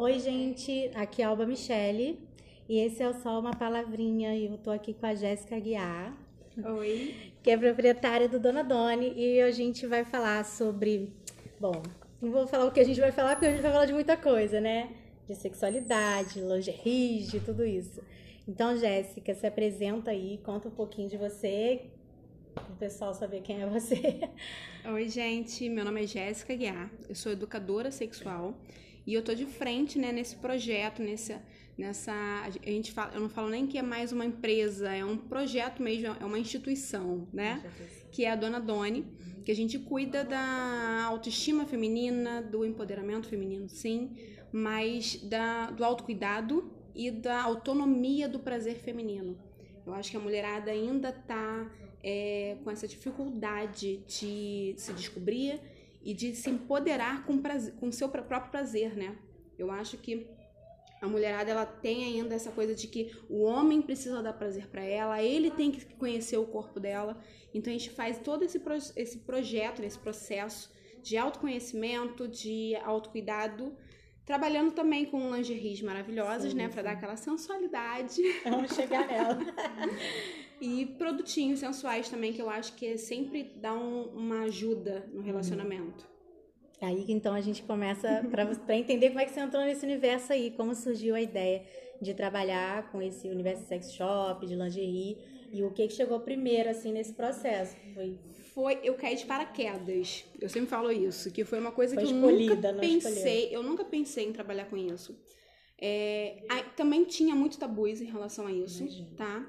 Oi, gente, aqui é Alba Michele e esse é o Só Uma Palavrinha e eu tô aqui com a Jéssica Guiar. Oi. Que é proprietária do Dona Doni e a gente vai falar sobre. Bom, não vou falar o que a gente vai falar porque a gente vai falar de muita coisa, né? De sexualidade, lingerie, de tudo isso. Então, Jéssica, se apresenta aí, conta um pouquinho de você, para o pessoal saber quem é você. Oi, gente, meu nome é Jéssica Guiar, eu sou educadora sexual e eu tô de frente, né, nesse projeto, nessa, nessa, a gente fala, eu não falo nem que é mais uma empresa, é um projeto mesmo, é uma instituição, né, que é a Dona Doni, que a gente cuida da autoestima feminina, do empoderamento feminino, sim, mas da, do autocuidado e da autonomia do prazer feminino. Eu acho que a mulherada ainda tá é, com essa dificuldade de se descobrir e de se empoderar com prazer, com seu próprio prazer, né? Eu acho que a mulherada ela tem ainda essa coisa de que o homem precisa dar prazer para ela, ele tem que conhecer o corpo dela. Então a gente faz todo esse, pro, esse projeto, esse processo de autoconhecimento, de autocuidado, trabalhando também com lingeries maravilhosas, sim, né, para dar aquela sensualidade. Vamos chegar nela. E produtinhos sensuais também, que eu acho que sempre dá um, uma ajuda no relacionamento. Aí então a gente começa para entender como é que você entrou nesse universo aí, como surgiu a ideia de trabalhar com esse universo de sex shop, de lingerie, e o que, que chegou primeiro assim nesse processo? Foi foi eu caí de paraquedas. Eu sempre falo isso, que foi uma coisa foi que eu nunca pensei, eu nunca pensei em trabalhar com isso. É, também tinha muito tabus em relação a isso, Imagina. tá?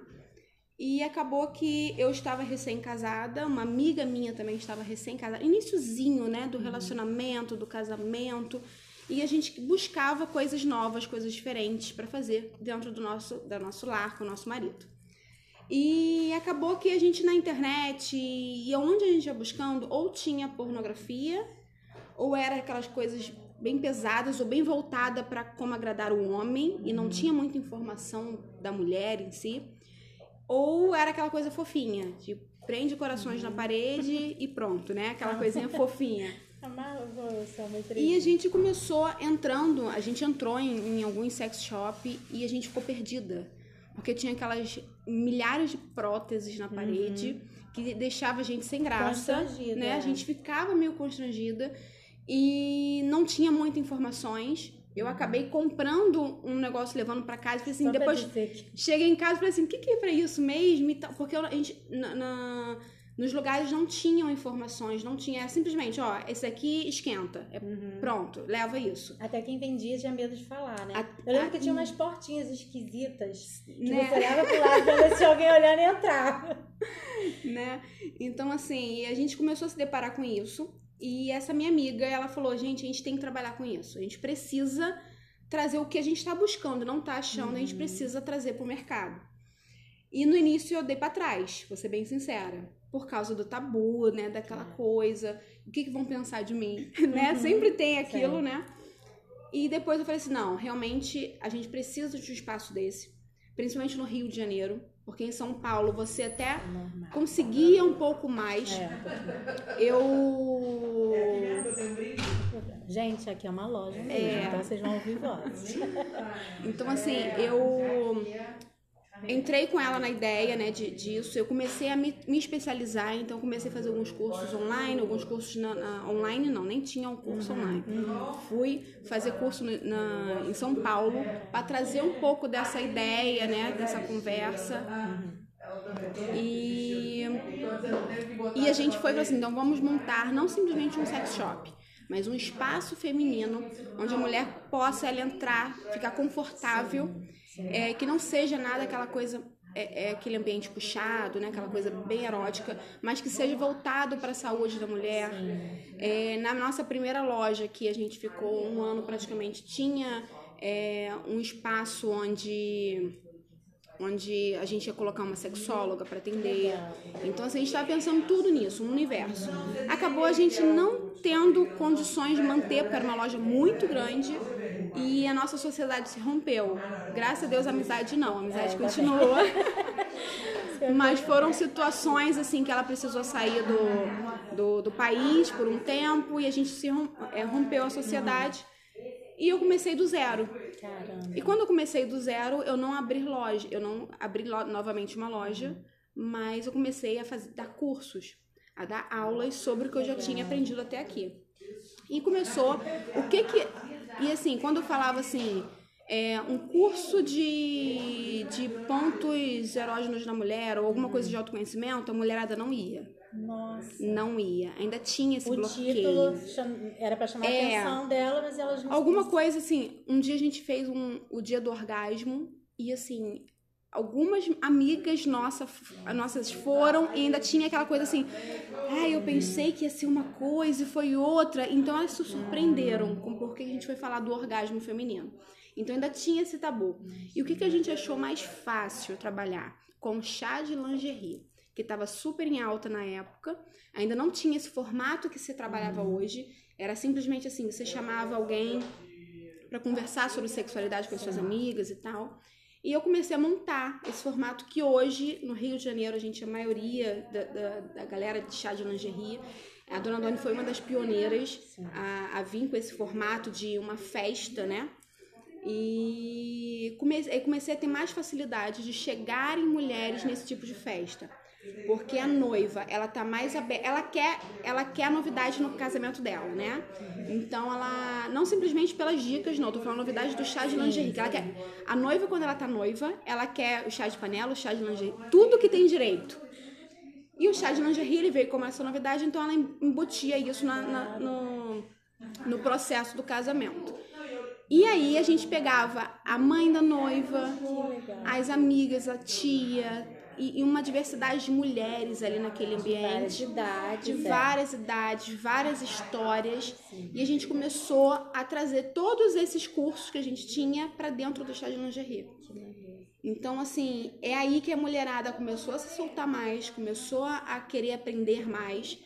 E acabou que eu estava recém-casada, uma amiga minha também estava recém-casada, iníciozinho, né, do uhum. relacionamento, do casamento, e a gente buscava coisas novas, coisas diferentes para fazer dentro do nosso, do nosso lar com o nosso marido. E acabou que a gente na internet e onde a gente ia buscando, ou tinha pornografia, ou era aquelas coisas bem pesadas ou bem voltada para como agradar o homem e não uhum. tinha muita informação da mulher em si. Ou era aquela coisa fofinha, tipo, prende corações na parede e pronto, né? Aquela coisinha fofinha. E a gente começou entrando, a gente entrou em, em alguns sex shop e a gente ficou perdida. Porque tinha aquelas milhares de próteses na parede uhum. que deixava a gente sem graça. Né? É. A gente ficava meio constrangida e não tinha muitas informações. Eu acabei comprando um negócio, levando para casa, e assim, Só depois cheguei em casa e falei assim, o que, que é pra isso mesmo? Porque a gente, na, na, nos lugares não tinham informações, não tinha, simplesmente, ó, esse aqui esquenta, é, uhum. pronto, leva isso. Até quem vendia tinha medo de falar, né? A, eu lembro a, que tinha umas portinhas esquisitas, que né? você olhava pro lado pra ver se alguém olhando e entrava. Né? Então, assim, a gente começou a se deparar com isso, e essa minha amiga, ela falou: gente, a gente tem que trabalhar com isso. A gente precisa trazer o que a gente está buscando, não está achando, uhum. a gente uhum. precisa trazer para o mercado. E no início eu dei para trás, vou ser bem sincera, por causa do tabu, né, daquela é. coisa, o que, que vão pensar de mim, né? Uhum. Sempre tem aquilo, Sim. né? E depois eu falei assim, não, realmente a gente precisa de um espaço desse, principalmente no Rio de Janeiro, porque em São Paulo você até conseguia um pouco mais. É, eu. Gente, aqui é uma loja mesmo, é. então vocês vão ouvir voz. Então, assim, eu entrei com ela na ideia né, de, disso. Eu comecei a me, me, especializar, então comecei a fazer alguns cursos online, alguns cursos na, na, online não, nem tinha um curso online. Fui fazer curso na, em São Paulo para trazer um pouco dessa ideia, né, dessa conversa. E, e a gente foi assim, então vamos montar não simplesmente um sex shop, mas um espaço feminino onde a mulher possa ela entrar, ficar confortável é, que não seja nada aquela coisa é, é, aquele ambiente puxado, né? Aquela coisa bem erótica, mas que seja voltado para a saúde da mulher. É, na nossa primeira loja, que a gente ficou um ano praticamente, tinha é, um espaço onde onde a gente ia colocar uma sexóloga para atender. Então, assim, a gente estava pensando tudo nisso, um universo. Acabou a gente não tendo condições de manter, porque era uma loja muito grande e a nossa sociedade se rompeu. Graças a Deus a amizade não, a amizade é, continuou. Mas foram situações assim que ela precisou sair do, do, do, país por um tempo e a gente se é, rompeu a sociedade. E eu comecei do zero. Caramba. E quando eu comecei do zero, eu não abri loja, eu não abri novamente uma loja, mas eu comecei a fazer, dar cursos, a dar aulas sobre o que eu já tinha aprendido até aqui. E começou o que que e assim, quando eu falava assim, é, um curso de, de pontos erógenos na mulher ou alguma coisa de autoconhecimento, a mulherada não ia. Nossa. Não ia. Ainda tinha esse o bloqueio. título era para chamar É. a atenção dela, mas elas não Alguma coisa assim, um dia a gente fez um, o dia do orgasmo e assim, algumas amigas nossa, nossas foram e ainda tinha aquela coisa assim, ai, eu pensei que ia ser uma coisa e foi outra. Então elas se surpreenderam com porque a gente foi falar do orgasmo feminino. Então ainda tinha esse tabu. E o que, que a gente achou mais fácil trabalhar? Com chá de lingerie, que estava super em alta na época. Ainda não tinha esse formato que se trabalhava hoje. Era simplesmente assim, você chamava alguém para conversar sobre sexualidade com as suas amigas e tal. E eu comecei a montar esse formato que hoje, no Rio de Janeiro, a gente, a maioria da, da, da galera de chá de lingerie, a Dona Doni foi uma das pioneiras a, a vir com esse formato de uma festa, né? E comecei, comecei a ter mais facilidade de chegar em mulheres nesse tipo de festa. Porque a noiva, ela tá mais aberta, ela quer, ela quer a novidade no casamento dela, né? Então ela não simplesmente pelas dicas, não, tô falando novidade do chá de lingerie, que ela quer. A noiva quando ela tá noiva, ela quer o chá de panela, o chá de lingerie, tudo que tem direito. E o chá de lingerie, ele veio como essa novidade, então ela embutia isso na, na, no, no processo do casamento. E aí a gente pegava a mãe da noiva, as amigas, a tia, e, e uma diversidade de mulheres ali naquele ambiente. De várias idades. De é. várias idades, várias histórias. E a gente começou a trazer todos esses cursos que a gente tinha para dentro do de lingerie. Então, assim, é aí que a mulherada começou a se soltar mais, começou a querer aprender mais.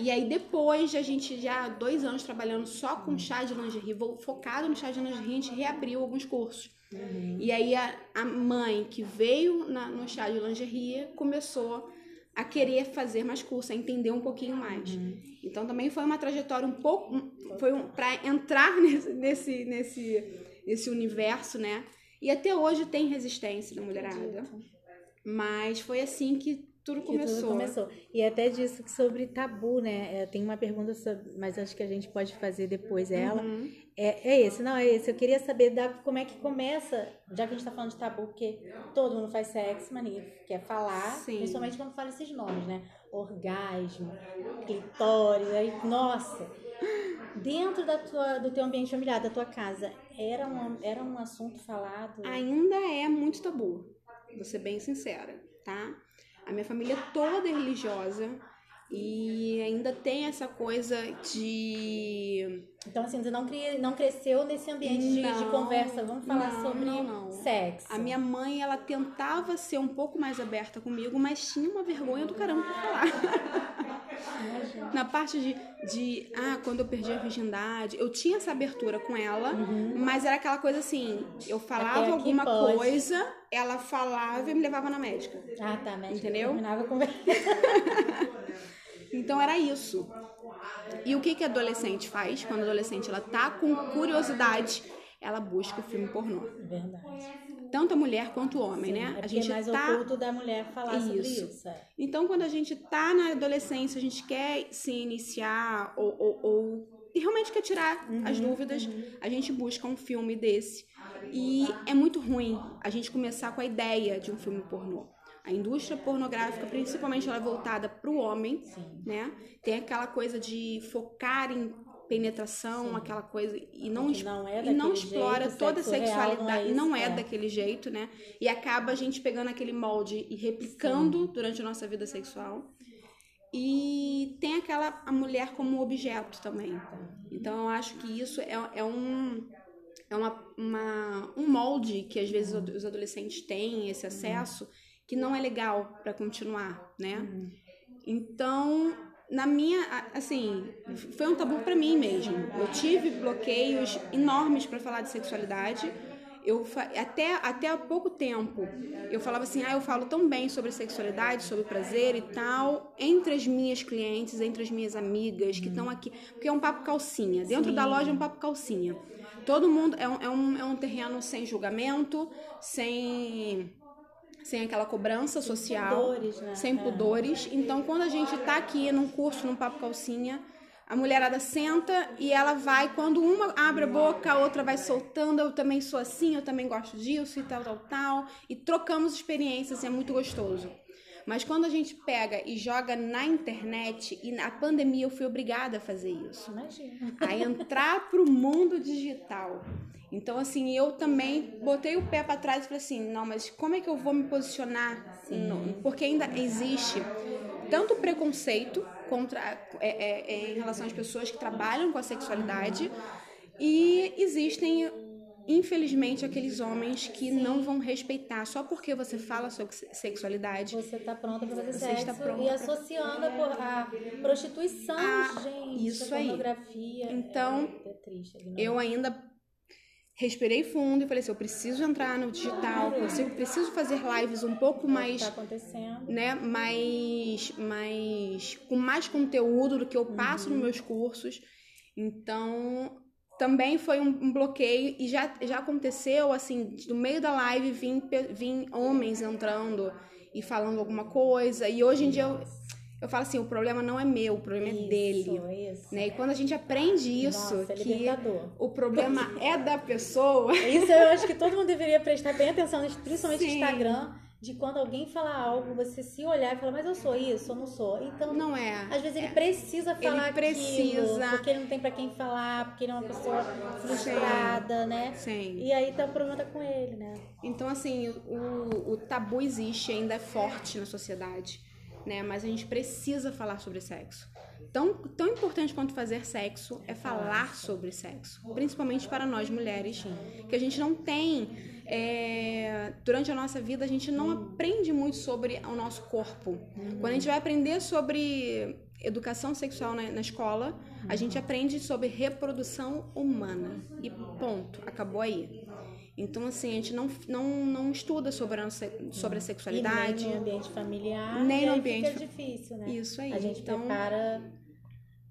E aí, depois de a gente já dois anos trabalhando só com chá de lingerie, focado no chá de lingerie, a gente reabriu alguns cursos. Uhum. E aí, a, a, mãe que veio na, no chá de lingerie começou a querer fazer mais curso, a entender um pouquinho mais. Uhum. Então, também foi uma trajetória um pouco. Foi um, para entrar nesse, nesse, nesse, nesse universo, né? E até hoje tem resistência da mulherada. Mas foi assim que tudo começou. tudo começou. E até disso sobre tabu, né? Tem uma pergunta, sobre, mas acho que a gente pode fazer depois ela. Uhum. É, é esse, não, é esse. Eu queria saber da, como é que começa, já que a gente tá falando de tabu, porque todo mundo faz sexo, mas ninguém quer falar, Sim. principalmente quando fala esses nomes, né? Orgasmo, clitóris, aí, nossa. Dentro da tua, do teu ambiente familiar, da tua casa, era um, era um assunto falado? Ainda é muito tabu, vou ser bem sincera, tá? A minha família toda é religiosa e ainda tem essa coisa de. Então, assim, você não, cria, não cresceu nesse ambiente de, Não, de conversa. Vamos falar não, sobre não, não. sexo. A minha mãe, ela tentava ser um pouco mais aberta comigo, mas tinha uma vergonha do caramba pra falar. Na parte de, de, ah, quando eu perdi a virgindade, eu tinha essa abertura com ela, mas era aquela coisa assim, eu falava Até aqui alguma coisa, ela falava e me levava na médica. Ah, tá, médica. Entendeu? Terminava conversa. Então era isso. E o que que a adolescente faz? Quando a adolescente ela tá com curiosidade, ela busca o filme pornô. Verdade. Tanto a mulher quanto o homem, né? É a gente é mais tá oculto da mulher falar sobre Isso. isso. é. Então, quando a gente tá na adolescência, a gente quer se iniciar ou, ou, ou realmente quer tirar as dúvidas, a gente busca um filme desse. E é muito ruim a gente começar com a ideia de um filme pornô. A indústria pornográfica, principalmente, ela é voltada para o homem, né? Tem aquela coisa de focar em penetração, aquela coisa e não, não é e não explora jeito, toda a sexualidade, não é não é é. daquele jeito, né? E acaba a gente pegando aquele molde e replicando durante a nossa vida sexual. E tem aquela a mulher como objeto também. Então eu acho que isso é, é um é uma, uma- um molde que às vezes os adolescentes têm esse acesso que não é legal para continuar, né? Então, na minha, assim, foi um tabu para mim mesmo. Eu tive bloqueios enormes para falar de sexualidade. Eu até até há pouco tempo eu falava assim, ah, eu falo tão bem sobre sexualidade, sobre prazer e tal, entre as minhas clientes, entre as minhas amigas que estão aqui, porque é um papo calcinha. Dentro da loja é um papo calcinha. Todo mundo é um, é um, é um terreno sem julgamento, sem sem aquela cobrança Sem social, pudores, né? sem É. pudores. Então, quando a gente tá aqui num curso, num papo calcinha, a mulherada senta e ela vai, quando uma abre a boca, a outra vai soltando, eu também sou assim, eu também gosto disso e tal, tal, tal, e trocamos experiências, é muito gostoso. Mas quando a gente pega e joga na internet, e na pandemia eu fui obrigada a fazer isso Imagina. a entrar pro mundo digital. Então, assim, eu também botei o pé para trás e falei assim, não, mas como é que eu vou me posicionar? No- porque ainda existe tanto preconceito contra é, é, é, em relação às pessoas que trabalham com a sexualidade e existem infelizmente aqueles homens que não vão respeitar só porque você fala sobre sexualidade Você tá pronta pra fazer Você sexo está pronta e associando a, por- a prostituição, Ah, gente, isso a aí. pornografia. Então, é, é triste. a eu ainda respirei fundo e falei assim, eu preciso entrar no digital, eu preciso- fazer lives um pouco É mais tá acontecendo. né, mais, mais com mais conteúdo do que eu passo Uhum. nos meus cursos. Então, também foi um, um bloqueio e já, já aconteceu assim, no meio da live vim, vim homens entrando e falando alguma coisa. E hoje em dia eu, eu falo assim, o problema não é meu, o problema é dele. Isso, isso. Né? E quando a gente aprende isso, Nossa, é que o problema é da pessoa, Isso eu acho que todo mundo deveria prestar bem atenção, principalmente no. Instagram, de quando alguém fala algo, você se olhar e falar, mas eu sou isso, eu não sou. Então, não é. às vezes ele precisa falar precisa. aquilo, porque ele não tem pra quem falar, porque ele é uma pessoa frustrada, né? Sim. E aí tá, o problema tá com ele, né? Então, assim, o, o tabu existe, ainda é forte na sociedade, né? Mas a gente precisa falar sobre sexo. Tão, tão importante quanto fazer sexo é falar sobre sexo. Principalmente para nós mulheres, que a gente não tem. é, durante a nossa vida, a gente não aprende muito sobre o nosso corpo. Quando a gente vai aprender sobre educação sexual na, na escola, a gente aprende sobre reprodução humana. E ponto, acabou aí. Então, assim, a gente não, não, não estuda sobre a, sobre a sexualidade. E nem no ambiente familiar. Nem no ambiente Fica difícil, né? Isso aí. A gente então, prepara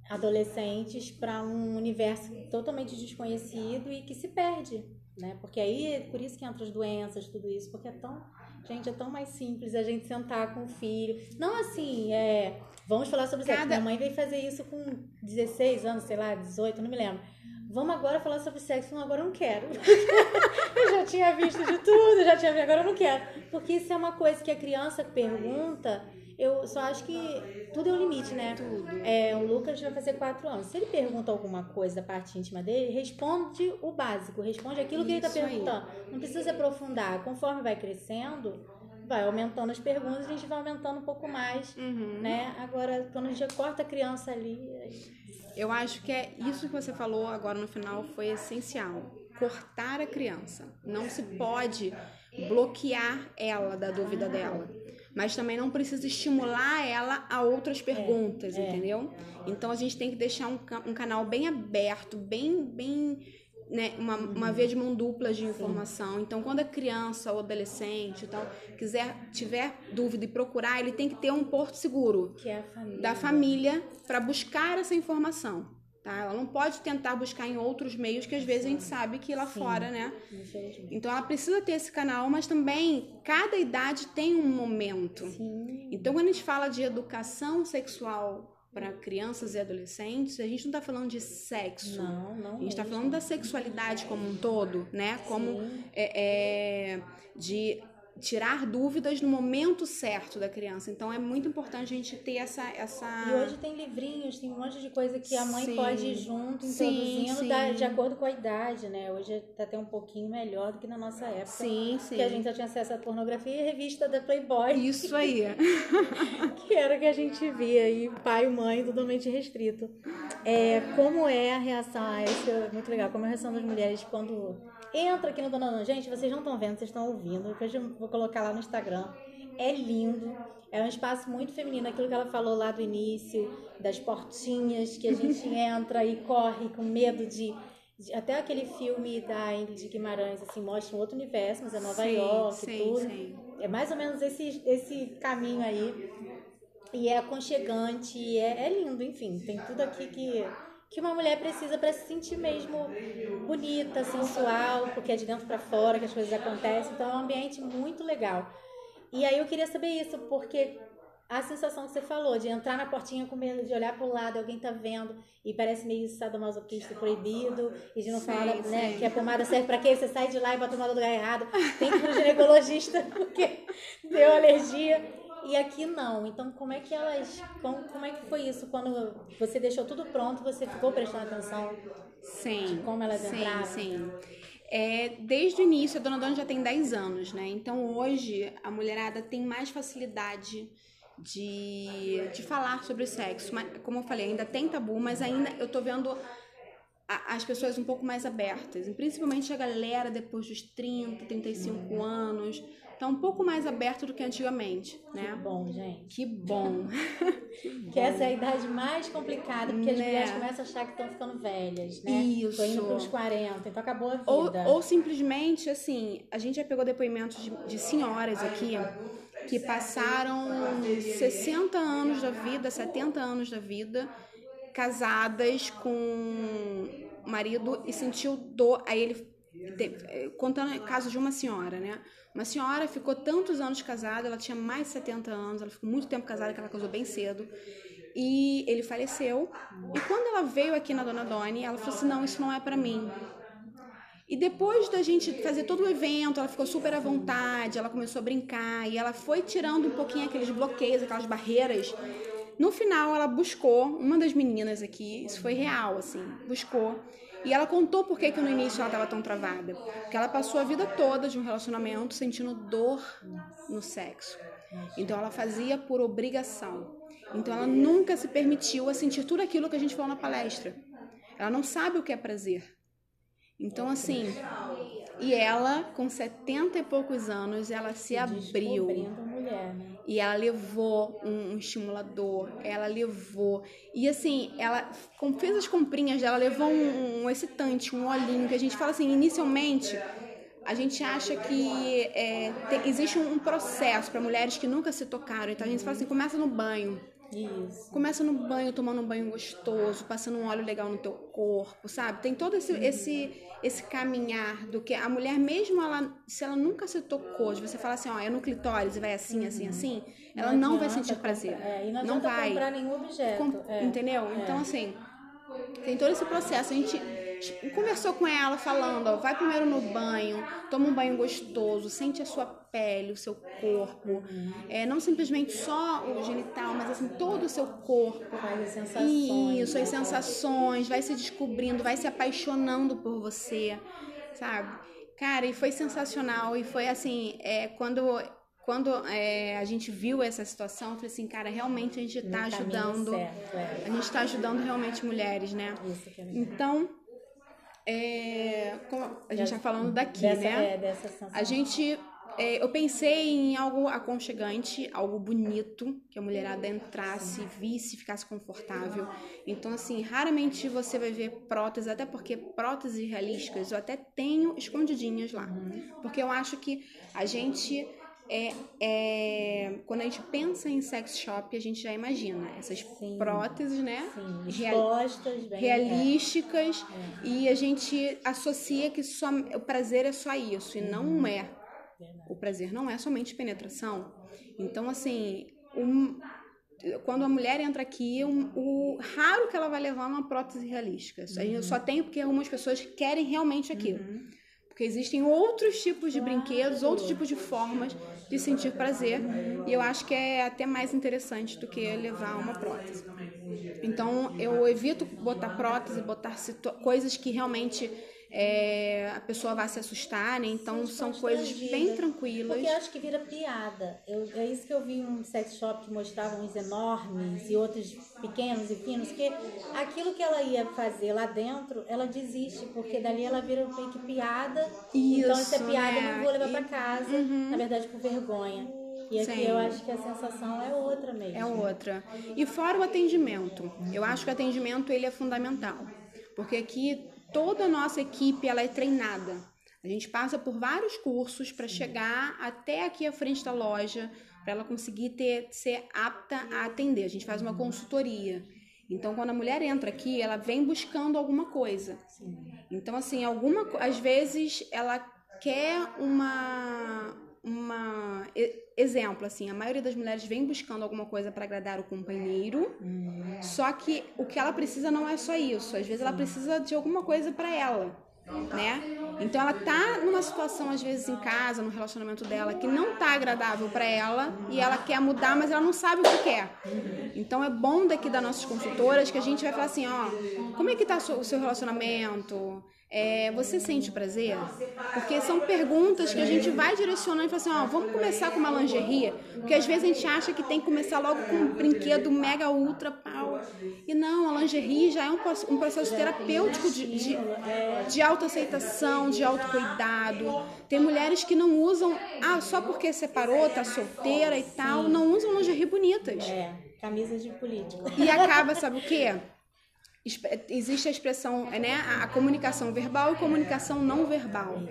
adolescentes para um universo totalmente desconhecido e que se perde, né? Porque aí, por isso que entram as doenças, tudo isso, porque é tão, gente, é tão mais simples a gente sentar com o filho. Não assim, é, vamos falar sobre sexo. Cada- Minha mãe veio fazer isso com 16 anos, sei lá, 18, não me lembro. Vamos agora falar sobre sexo. Não, agora eu não quero. eu já tinha visto de tudo, já tinha visto, agora eu não quero. Porque isso é uma coisa que a criança pergunta. Eu só acho que tudo é um limite, né? Tudo. É, o Lucas vai fazer quatro anos. Se ele pergunta alguma coisa da parte íntima dele, responde o básico, responde aquilo que ele Isso está aí. perguntando. Não precisa se aprofundar. Conforme vai crescendo, vai aumentando as perguntas, a gente vai aumentando um pouco mais, Uhum. né? Agora, quando a gente corta a criança ali, aí- Eu acho que é isso que você falou agora no final foi essencial. Cortar a criança. Não se pode bloquear ela da dúvida dela. Mas também não precisa estimular ela a outras perguntas, é. entendeu? Então a gente tem que deixar um, um canal bem aberto, bem, bem, né, uma, uma via de mão dupla de informação. Então, quando a criança ou adolescente tal quiser tiver dúvida e procurar, ele tem que ter um porto seguro é família. da família para buscar essa informação. Tá? Ela não pode tentar buscar em outros meios que às vezes a gente sabe que lá Sim. fora, né? Então ela precisa ter esse canal, mas também cada idade tem um momento. Sim. Então quando a gente fala de educação sexual para crianças e adolescentes, a gente não está falando de sexo. Não, não. A gente está falando da sexualidade como um todo, né? Como é, é, de tirar dúvidas no momento certo da criança. Então é muito importante a gente ter essa essa E hoje tem livrinhos, tem um monte de coisa que a mãe Sim. pode ir junto, Sim, introduzindo sim. da- de acordo com a idade, né? Hoje tá até um pouquinho melhor do que na nossa época. Sim, sim. Que a gente só tinha acesso à pornografia e revista da Playboy, Isso aí. que era o que a gente via aí, pai e mãe totalmente restrito. É, como é a reação? Ah, isso é muito legal. Como é a reação das mulheres quando entra aqui no Dona Dona? Gente, vocês não estão vendo, vocês estão ouvindo. Eu vou colocar lá no Instagram. É lindo. É um espaço muito feminino. Aquilo que ela falou lá do início, das portinhas que a gente entra e corre com medo de. de- até aquele filme da Ingrid Guimarães, assim, mostra um outro universo, mas é Nova Sim, York e sim, tudo. sim. É mais ou menos esse, esse caminho aí. E é aconchegante, é, é lindo, enfim. Tem tudo aqui que que uma mulher precisa para se sentir mesmo bonita, sensual, porque é de dentro para fora que as coisas acontecem. Então é um ambiente muito legal. E aí eu queria saber isso, porque a sensação que você falou de entrar na portinha com medo de olhar para o lado, alguém tá vendo e parece meio sadomasoquista proibido e de não sim, falar né, que a pomada serve para quê? Você sai de lá e bota a pomada no lugar errado, tem que ir pro ginecologista porque deu alergia. E aqui não. Então, como é que elas. Como, como é que foi isso? Quando você deixou tudo pronto, você ficou prestando atenção? Sim. como elas sim, entravam? Sim, é, desde o início, a Dona Dona já tem 10 anos, né? Então, hoje, a mulherada tem mais facilidade de, de falar sobre o sexo. Mas, como eu falei, ainda tem tabu, mas ainda eu tô vendo a, as pessoas um pouco mais abertas. Principalmente a galera depois dos 30, 35 uhum. anos tá um pouco mais aberto do que antigamente, né? Que bom, gente. Que bom. que, essa é a idade mais complicada, porque né? as mulheres começam a achar que estão ficando velhas, né? Isso. Tô indo pros 40, então acabou a vida. Ou, ou simplesmente, assim, a gente já pegou depoimentos de, de senhoras aqui que passaram 60 anos da vida, 70 anos da vida, casadas com marido e sentiu dor. Aí ele contando o caso de uma senhora, né? Uma senhora ficou tantos anos casada, ela tinha mais de 70 anos, ela ficou muito tempo casada, que ela casou bem cedo. E ele faleceu. E quando ela veio aqui na Dona Doni, ela falou assim: "Não, isso não é para mim". E depois da gente fazer todo o evento, ela ficou super à vontade, ela começou a brincar e ela foi tirando um pouquinho aqueles bloqueios, aquelas barreiras. No final, ela buscou uma das meninas aqui, isso foi real, assim, buscou e ela contou por que, que no início ela estava tão travada. Porque ela passou a vida toda de um relacionamento sentindo dor no sexo. Então ela fazia por obrigação. Então ela nunca se permitiu a sentir tudo aquilo que a gente falou na palestra. Ela não sabe o que é prazer. Então, assim, e ela, com 70 e poucos anos, ela se abriu. Mulher, né? E ela levou um, um, estimulador, ela levou. E assim, ela fez as comprinhas dela, levou um, um excitante, um olhinho, que a gente fala assim, inicialmente. A gente acha que é, tem, existe um processo para mulheres que nunca se tocaram. Então a gente fala assim: começa no banho. Isso. Começa no banho, tomando um banho gostoso, passando um óleo legal no teu corpo, sabe? Tem todo esse, uhum. esse esse caminhar do que a mulher mesmo ela se ela nunca se tocou de você falar assim ó é no clitóris e vai assim assim uhum. assim ela não, não vai sentir prazer é, e não, não vai comprar nenhum objeto Com, é, entendeu é. então assim tem todo esse processo a gente conversou com ela falando ó, vai primeiro no banho toma um banho gostoso sente a sua pele o seu corpo é não simplesmente só o genital mas assim todo o seu corpo Faz as sensações isso as sensações vai se descobrindo vai se apaixonando por você sabe cara e foi sensacional e foi assim é, quando quando é, a gente viu essa situação, eu falei assim, cara, realmente a gente está ajudando. Certo, é. A gente está ajudando realmente mulheres, né? Isso que é então, é, a gente está falando daqui, dessa, né? É, dessa sensação. A gente é, eu pensei em algo aconchegante, algo bonito, que a mulherada entrasse, visse, ficasse confortável. Então, assim, raramente você vai ver próteses, até porque próteses realísticas eu até tenho escondidinhas lá. Porque eu acho que a gente é, é, quando a gente pensa em sex shop, a gente já imagina essas sim, próteses, né? Sim, expostas, bem, realísticas, é. e a gente associa que só, o prazer é só isso, e não uhum. é. O prazer não é somente penetração. Então, assim, um, quando a mulher entra aqui, um, o raro que ela vai levar é uma prótese realística. Uhum. A gente só tem porque algumas pessoas querem realmente aquilo. Uhum. Porque existem outros tipos de brinquedos, outros tipos de formas de sentir prazer. E eu acho que é até mais interessante do que levar uma prótese. Então eu evito botar prótese, botar coisas que realmente é, a pessoa vai se assustar, né? Então são coisas bem tranquilas. Porque eu acho que vira piada. Eu, é isso que eu vi um sex shop que mostravam uns enormes e outros pequenos e finos, que aquilo que ela ia fazer lá dentro, ela desiste, porque dali ela vira meio que piada. Isso, então essa piada é. eu não vou levar para casa, uhum. na verdade por vergonha. E aqui Sim. eu acho que a sensação é outra mesmo. É outra. E fora o atendimento. Eu acho que o atendimento ele é fundamental. Porque aqui toda a nossa equipe ela é treinada. A gente passa por vários cursos para chegar até aqui à frente da loja, para ela conseguir ter, ser apta a atender. A gente faz uma consultoria. Então, quando a mulher entra aqui, ela vem buscando alguma coisa. Então, assim, alguma, às vezes ela quer uma, uma exemplo, assim, a maioria das mulheres vem buscando alguma coisa para agradar o companheiro, hum. só que o que ela precisa não é só isso. Às vezes ela precisa de alguma coisa para ela né? Então ela tá numa situação às vezes em casa, no relacionamento dela, que não tá agradável para ela e ela quer mudar, mas ela não sabe o que quer. Então é bom daqui das nossas consultoras que a gente vai falar assim, ó, como é que tá o seu relacionamento? É, você sente prazer? Porque são perguntas que a gente vai direcionando e fala assim, ó, vamos começar com uma lingerie, porque às vezes a gente acha que tem que começar logo com um brinquedo mega ultra pau. E não, a lingerie já é um, um processo terapêutico de, de, de autoaceitação, de autocuidado. Tem mulheres que não usam, ah, só porque separou, tá solteira e tal, não usam lingerie bonitas. É, camisas de político. E acaba, sabe o quê? Existe a expressão, né, a, a comunicação verbal e comunicação não verbal.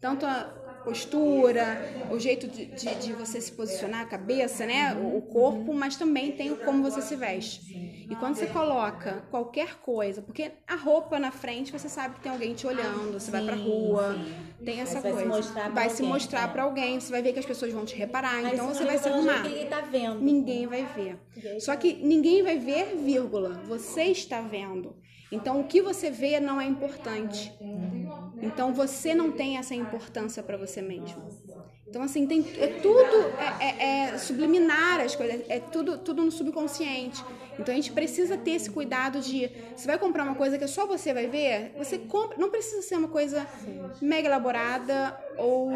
Tanto a postura, o jeito de, de, de, você se posicionar, a cabeça, né, o corpo, mas também tem como você se veste. E quando você coloca qualquer coisa, porque a roupa na frente você sabe que tem alguém te olhando, você vai pra rua, tem essa vai coisa. Se vai alguém, se mostrar é. para alguém, você vai ver que as pessoas vão te reparar, Aí então você vai se arrumar. Ninguém tá vendo. Ninguém vai ver. Só que ninguém vai ver, vírgula. Você está vendo. Então o que você vê não é importante. Então você não tem essa importância para você mesmo. Então, assim, tem, é tudo é, é, é, subliminar as coisas, é tudo, tudo no subconsciente. Então a gente precisa ter esse cuidado de. Você vai comprar uma coisa que só você vai ver, você compra. Não precisa ser uma coisa mega elaborada ou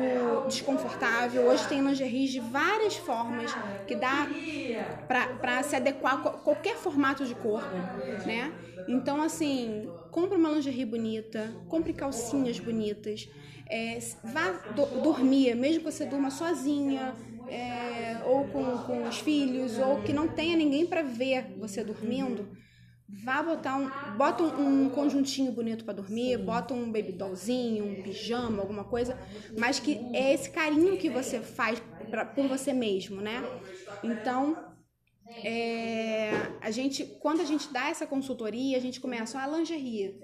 desconfortável. Hoje tem lingerie de várias formas que dá para se adequar a qualquer formato de corpo, né? Então, assim, compra uma lingerie bonita, compre calcinhas bonitas, é, vá do, dormir, mesmo que você durma sozinha, é, ou com, com os filhos, ou que não tenha ninguém para ver você dormindo, vá botar um, bota um, um conjuntinho bonito para dormir, bota um baby dollzinho, um pijama, alguma coisa, mas que é esse carinho que você faz pra, por você mesmo, né? Então, é, a gente, quando a gente dá essa consultoria, a gente começa a ah, lingerie.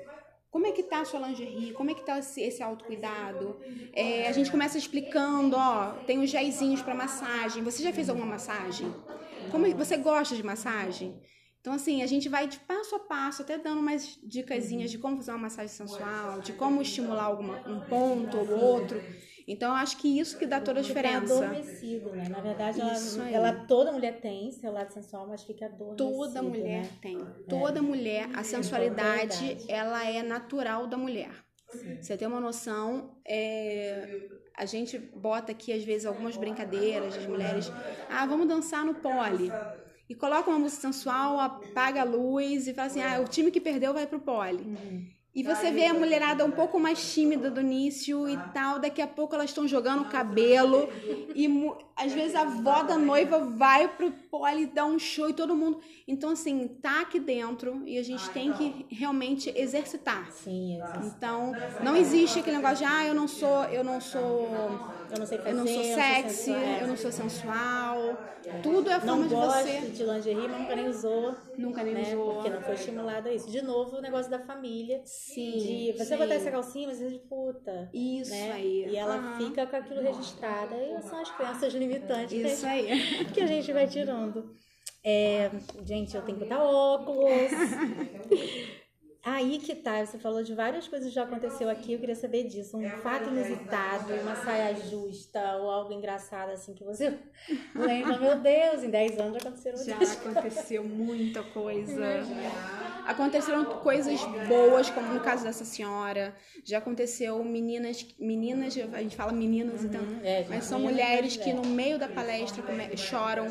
Como é que tá a sua lingerie? Como é que tá esse, esse autocuidado? É, a gente começa explicando, ó, tem os géisinhos para massagem. Você já fez alguma massagem? Como você gosta de massagem? Então, assim, a gente vai de passo a passo, até dando umas dicasinhas de como fazer uma massagem sensual, de como estimular alguma, um ponto ou outro. Então, eu acho que isso que dá toda a diferença. Fica adormecido, né? Na verdade, ela, ela, toda mulher tem seu lado sensual, mas fica adormecido. Toda mulher né? tem. Toda é. mulher, a sensualidade, ela é natural da mulher. Sim. Você tem uma noção, é, a gente bota aqui, às vezes, algumas brincadeiras das mulheres. Ah, vamos dançar no pole. E coloca uma música sensual, apaga a luz e fala assim: ah, o time que perdeu vai pro pole. Uhum. E você vê a mulherada um pouco mais tímida do início e tal, daqui a pouco elas estão jogando cabelo e às vezes a avó da noiva vai pro pole dar um show e todo mundo. Então, assim, tá aqui dentro e a gente tem que realmente exercitar. Sim, Então, não existe aquele negócio de ah, eu não sou, eu não sou eu não sei fazer, eu não sou sexy, eu não sou, eu não sou sensual. Tudo é a forma de você. Não de lingerie, mas nunca nem usou. Nunca nem né? usou. Porque não foi estimulado a isso. De novo, o negócio da família. Sim. De você sim. botar essa calcinha, mas de puta. Isso né? aí. E ela uhum. fica com aquilo registrado. E são as crenças limitantes isso aí. que a gente vai tirando. É, gente, eu tenho que botar óculos. Aí que tá, você falou de várias coisas que já aconteceu aqui, eu queria saber disso. Um fato inusitado, uma saia justa ou algo engraçado assim que você lembra, meu Deus, em 10 anos já aconteceram Já aconteceu muita coisa. Aconteceram coisas boas, como no caso dessa senhora. Já aconteceu meninas, meninas, a gente fala meninas, então, é, mas são mulheres que no meio da palestra choram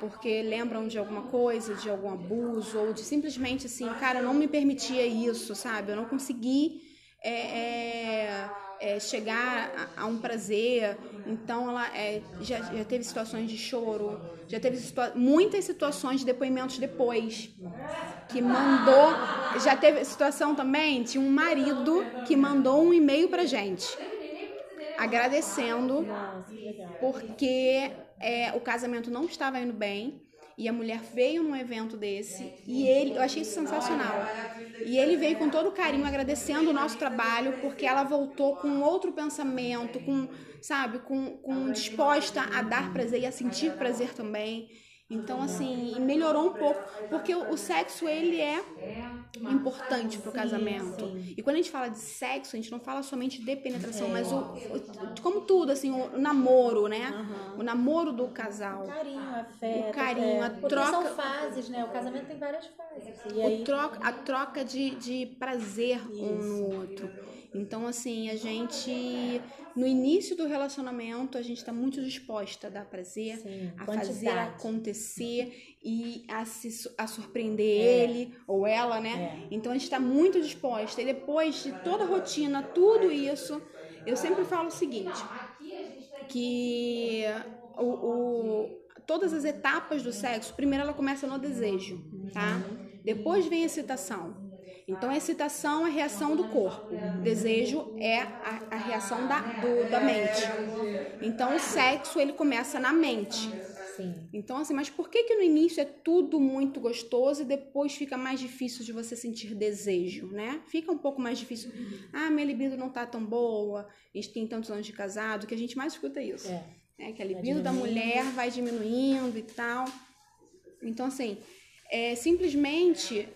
porque lembram de alguma coisa, de algum abuso, ou de simplesmente assim, cara, não me permitia isso, sabe? Eu não consegui é, é, é, chegar a, a, um prazer. Então, ela é, já, já teve situações de choro, já teve situa muitas situações de depoimentos depois, que mandou. Já teve situação também, tinha um marido que mandou um e-mail pra gente agradecendo porque é, o casamento não estava indo bem e a mulher veio num evento desse e ele, eu achei isso sensacional. E ele veio com todo carinho agradecendo o nosso trabalho porque ela voltou com outro pensamento, com, sabe, com, com disposta a dar prazer e a sentir prazer também. Então, assim, melhorou um pouco, porque o, sexo, ele é importante pro casamento. E quando a gente fala de sexo, a gente não fala somente de penetração, é. mas o, o, como tudo, assim, o, namoro, né? O namoro do casal. O carinho, a fé. O carinho, é. a troca. são fases, né? O casamento tem várias fases. Aí... troca, a troca de, de prazer um no outro. Então, assim, a gente no início do relacionamento, a gente está muito disposta a dar prazer, Sim, a quantidade. fazer acontecer e a, se, a surpreender é. ele ou ela, né? É. Então a gente está muito disposta. E depois de toda a rotina, tudo isso, eu sempre falo o seguinte: que o, o todas as etapas do sexo, primeiro ela começa no desejo, tá? Depois vem a excitação. Então, a excitação é a reação do corpo, o desejo é a, a reação da, do, da mente. Então, o sexo, ele começa na mente. Sim. Então, assim, mas por que que no início é tudo muito gostoso e depois fica mais difícil de você sentir desejo, né? Fica um pouco mais difícil. Ah, minha libido não tá tão boa, a gente tem tantos anos de casado, que a gente mais escuta isso. É. é que a libido da mulher vai diminuindo e tal. Então, assim, é, simplesmente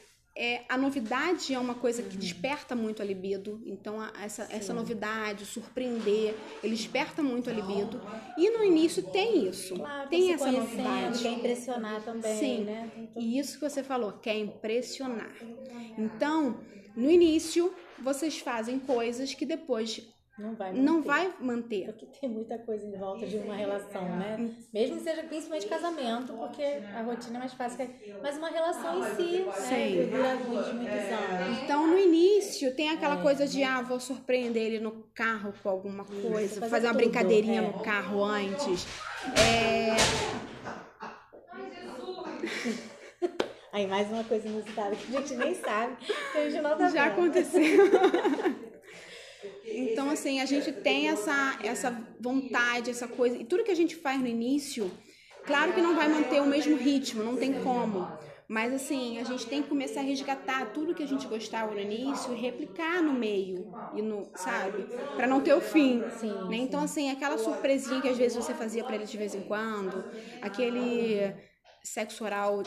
é, a novidade é uma coisa que uhum. desperta muito a libido. Então, a, essa, essa novidade, surpreender, ele desperta muito a libido. E no início tem isso. Claro, tem essa novidade. Quer impressionar também, Sim. né? E isso que você falou, quer impressionar. Então, no início, vocês fazem coisas que depois não vai manter. Não vai manter. Porque tem muita coisa em volta de uma relação, né? Mesmo que seja principalmente casamento, porque a rotina é mais fácil. Mas uma relação em si, né? Dura muitos, muitos anos. Então, no início, tem aquela é. coisa de, ah, vou surpreender ele no carro com alguma coisa, fazer, fazer uma tudo. brincadeirinha é. no carro antes. É... Aí, mais uma coisa inusitada que a gente nem sabe, que a gente não tá Já vendo. aconteceu. Então, assim, a gente tem essa, essa vontade, essa coisa. E tudo que a gente faz no início, claro que não vai manter o mesmo ritmo, não tem como. Mas assim, a gente tem que começar a resgatar tudo que a gente gostava no início e replicar no meio, e no, sabe? Para não ter o fim. Sim, né? Então, assim, aquela surpresinha que às vezes você fazia para ele de vez em quando, aquele sexo oral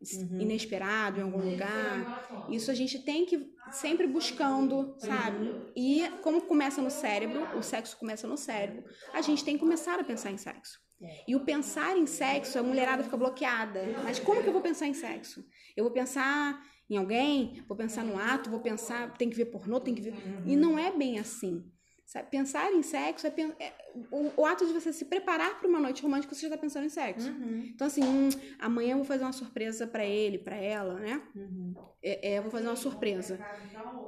uhum. inesperado em algum lugar. Isso a gente tem que sempre buscando, sabe? E como começa no cérebro, o sexo começa no cérebro, a gente tem que começar a pensar em sexo. É. E o pensar em sexo, a mulherada fica bloqueada. Mas como que eu vou pensar em sexo? Eu vou pensar em alguém, vou pensar no ato, vou pensar, tem que ver pornô, tem que ver. E não é bem assim. Sabe? Pensar em sexo é, é o, o, ato de você se preparar para uma noite romântica, você já está pensando em sexo. Uhum. Então, assim, hum, amanhã eu vou fazer uma surpresa para ele, para ela, né? Uhum. É, é, eu vou fazer uma surpresa.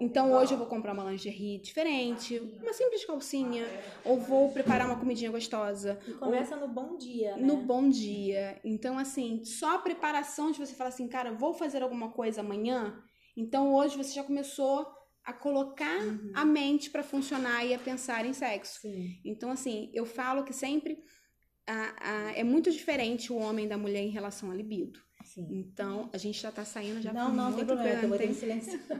Então, hoje eu vou comprar uma lingerie diferente, uma simples calcinha, ou vou preparar uma comidinha gostosa. E começa ou, no bom dia, né? No bom dia. Então, assim, só a preparação de você falar assim, cara, vou fazer alguma coisa amanhã. Então, hoje você já começou a colocar uhum. a mente para funcionar e a pensar em sexo. Sim. Então, assim, eu falo que sempre a, a, é muito diferente o homem da mulher em relação à libido. Sim. Então, a gente já tá saindo já Não, não, tem problema, eu vou ter silêncio.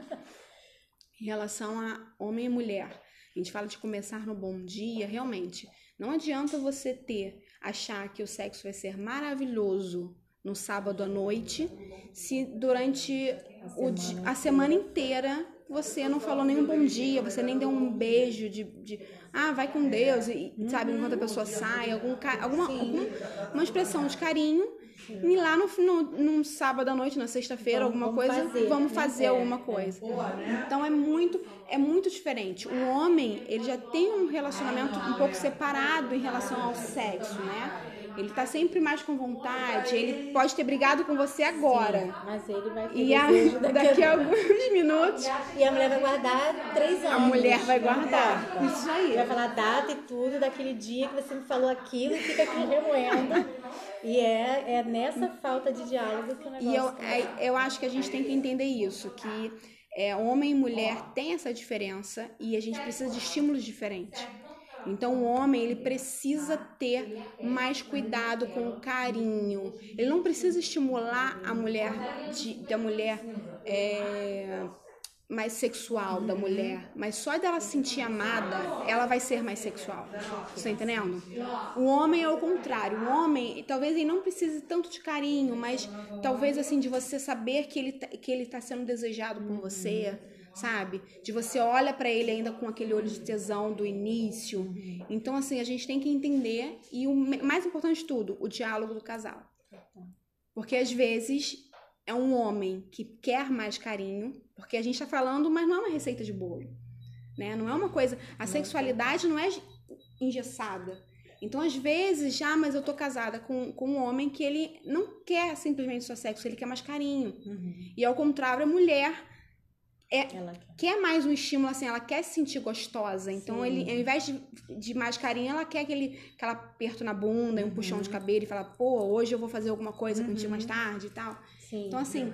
em relação a homem e mulher. A gente fala de começar no bom dia, realmente. Não adianta você ter, achar que o sexo vai ser maravilhoso no sábado à noite, se durante a semana, o, a semana inteira você não falou nem um bom dia, você nem deu um beijo de, de ah, vai com Deus, e, sabe, enquanto a pessoa sai, algum, alguma, alguma uma expressão de carinho. E lá no, no, num sábado à noite, na sexta-feira, alguma vamos coisa, fazer, vamos né? fazer né? alguma coisa. Então é muito, é muito diferente. O homem, ele já tem um relacionamento um pouco separado em relação ao sexo, né? Ele tá sempre mais com vontade, ele pode ter brigado com você agora. Sim, mas ele vai ter e a, daqui, daqui a alguns minutos. E a mulher vai guardar três anos. A mulher vai guardar. Isso aí. Vai falar data e tudo daquele dia que você me falou aquilo e fica aqui remoendo. E é, é nessa falta de diálogo que o negócio. E eu, é, eu acho que a gente tem que entender isso, que é, homem e mulher tem essa diferença e a gente precisa de estímulos diferentes. Então o homem ele precisa ter mais cuidado com o carinho. Ele não precisa estimular a mulher de, da mulher é, mais sexual da mulher, mas só dela se sentir amada, ela vai ser mais sexual. Você tá entendendo? O homem é o contrário. O homem, talvez ele não precise tanto de carinho, mas talvez assim de você saber que ele tá, que ele tá sendo desejado por você, sabe? De você olha para ele ainda com aquele olho de tesão do início. Então assim, a gente tem que entender e o mais importante de tudo, o diálogo do casal. Porque às vezes é um homem que quer mais carinho, porque a gente está falando, mas não é uma receita de bolo, né? Não é uma coisa. A sexualidade não é engessada. Então, às vezes, já, mas eu tô casada com, com um homem que ele não quer simplesmente só sexo, ele quer mais carinho. Uhum. E ao contrário, a mulher é, quer. mais um estímulo, assim, ela quer se sentir gostosa. Então, Sim. ele, ao invés de, de mais carinho, ela quer aquele, aquele aperto na bunda e um puxão de uhum. cabelo e falar, pô, hoje eu vou fazer alguma coisa uhum. contigo mais tarde e tal. Sim. Então, assim,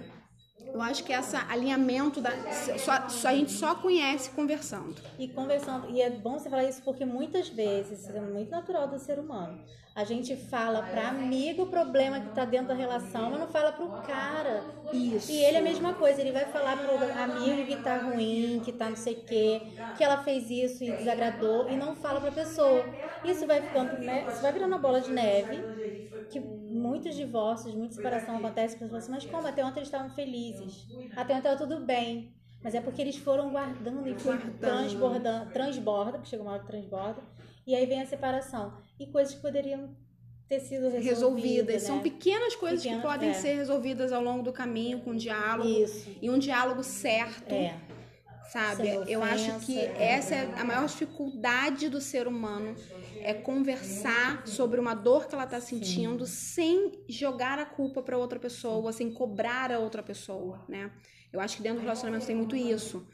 eu acho que esse alinhamento da. Só, só, a gente só conhece conversando. E conversando. E é bom você falar isso porque muitas vezes, é muito natural do ser humano. A gente fala pra amigo o problema que tá dentro da relação, mas não fala pro cara. Isso. E ele é a mesma coisa, ele vai falar pro amigo que tá ruim, que tá não sei o quê, que ela fez isso e desagradou, e não fala pra pessoa. Isso vai ficando, né? Isso vai virando uma bola de neve que muitos divórcios, muita separação acontece, as pessoas assim, mas como? Até ontem eles estavam felizes. Até ontem estava tudo bem. Mas é porque eles foram guardando e foi transbordando, transborda, porque chega uma hora que transborda, e aí vem a separação. E coisas que poderiam ter sido resolvidas. resolvidas. Né? São pequenas coisas pequenas, que podem é. ser resolvidas ao longo do caminho, com diálogo. Isso. E um diálogo certo. É sabe? Eu acho que essa é a maior dificuldade do ser humano é conversar sobre uma dor que ela está sentindo Sim. sem jogar a culpa para outra pessoa, sem cobrar a outra pessoa, né? Eu acho que dentro do relacionamento tem muito isso.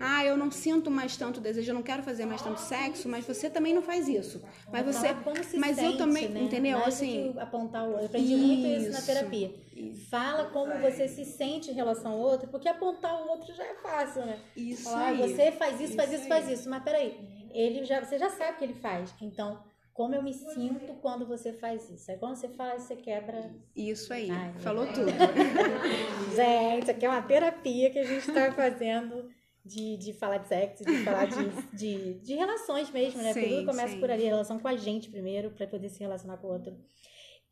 Ah, eu não sinto mais tanto desejo, eu não quero fazer mais tanto sexo, mas você também não faz isso. Mas você, mas sente, eu também, né? entendeu? Mais assim, apontar o, eu aprendi isso, muito isso na terapia. Isso. Fala como você se sente em relação ao outro, porque apontar o outro já é fácil, né? Isso Falar, aí. você faz isso, faz isso, isso faz isso. Mas peraí, ele já, você já sabe o que ele faz. Então, como eu me sinto quando você faz isso. Aí quando você faz, você quebra. Isso aí, Ai, falou tudo. gente, aqui é uma terapia que a gente está fazendo de, de falar de sexo, de falar de, de, de relações mesmo, né? Sim, Porque tudo começa sim. por ali, a relação com a gente primeiro, para poder se relacionar com o outro.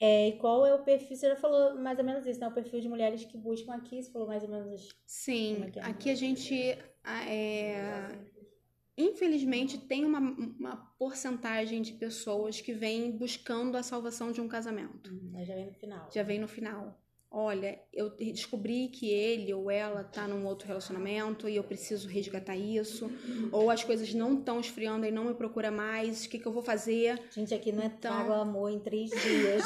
É, e qual é o perfil? Você já falou mais ou menos isso, né? O perfil de mulheres que buscam aqui, você falou mais ou menos. Sim, é é? aqui a gente. É, infelizmente, tem uma, uma porcentagem de pessoas que vêm buscando a salvação de um casamento. Hum, já vem no final. Já vem no final olha, eu descobri que ele ou ela tá num outro relacionamento e eu preciso resgatar isso, ou as coisas não estão esfriando e não me procura mais, o que, que eu vou fazer? Gente, aqui não é então... pago amor em três dias.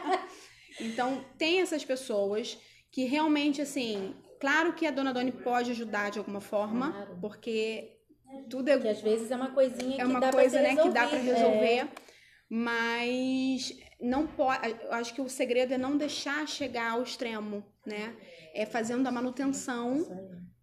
então, tem essas pessoas que realmente, assim, claro que a dona Doni pode ajudar de alguma forma, claro. porque tudo é... Que às vezes é uma coisinha é uma dá coisa, né, que dá para resolver. É. Mas não pode. Eu acho que o segredo é não deixar chegar ao extremo, né? É fazendo a manutenção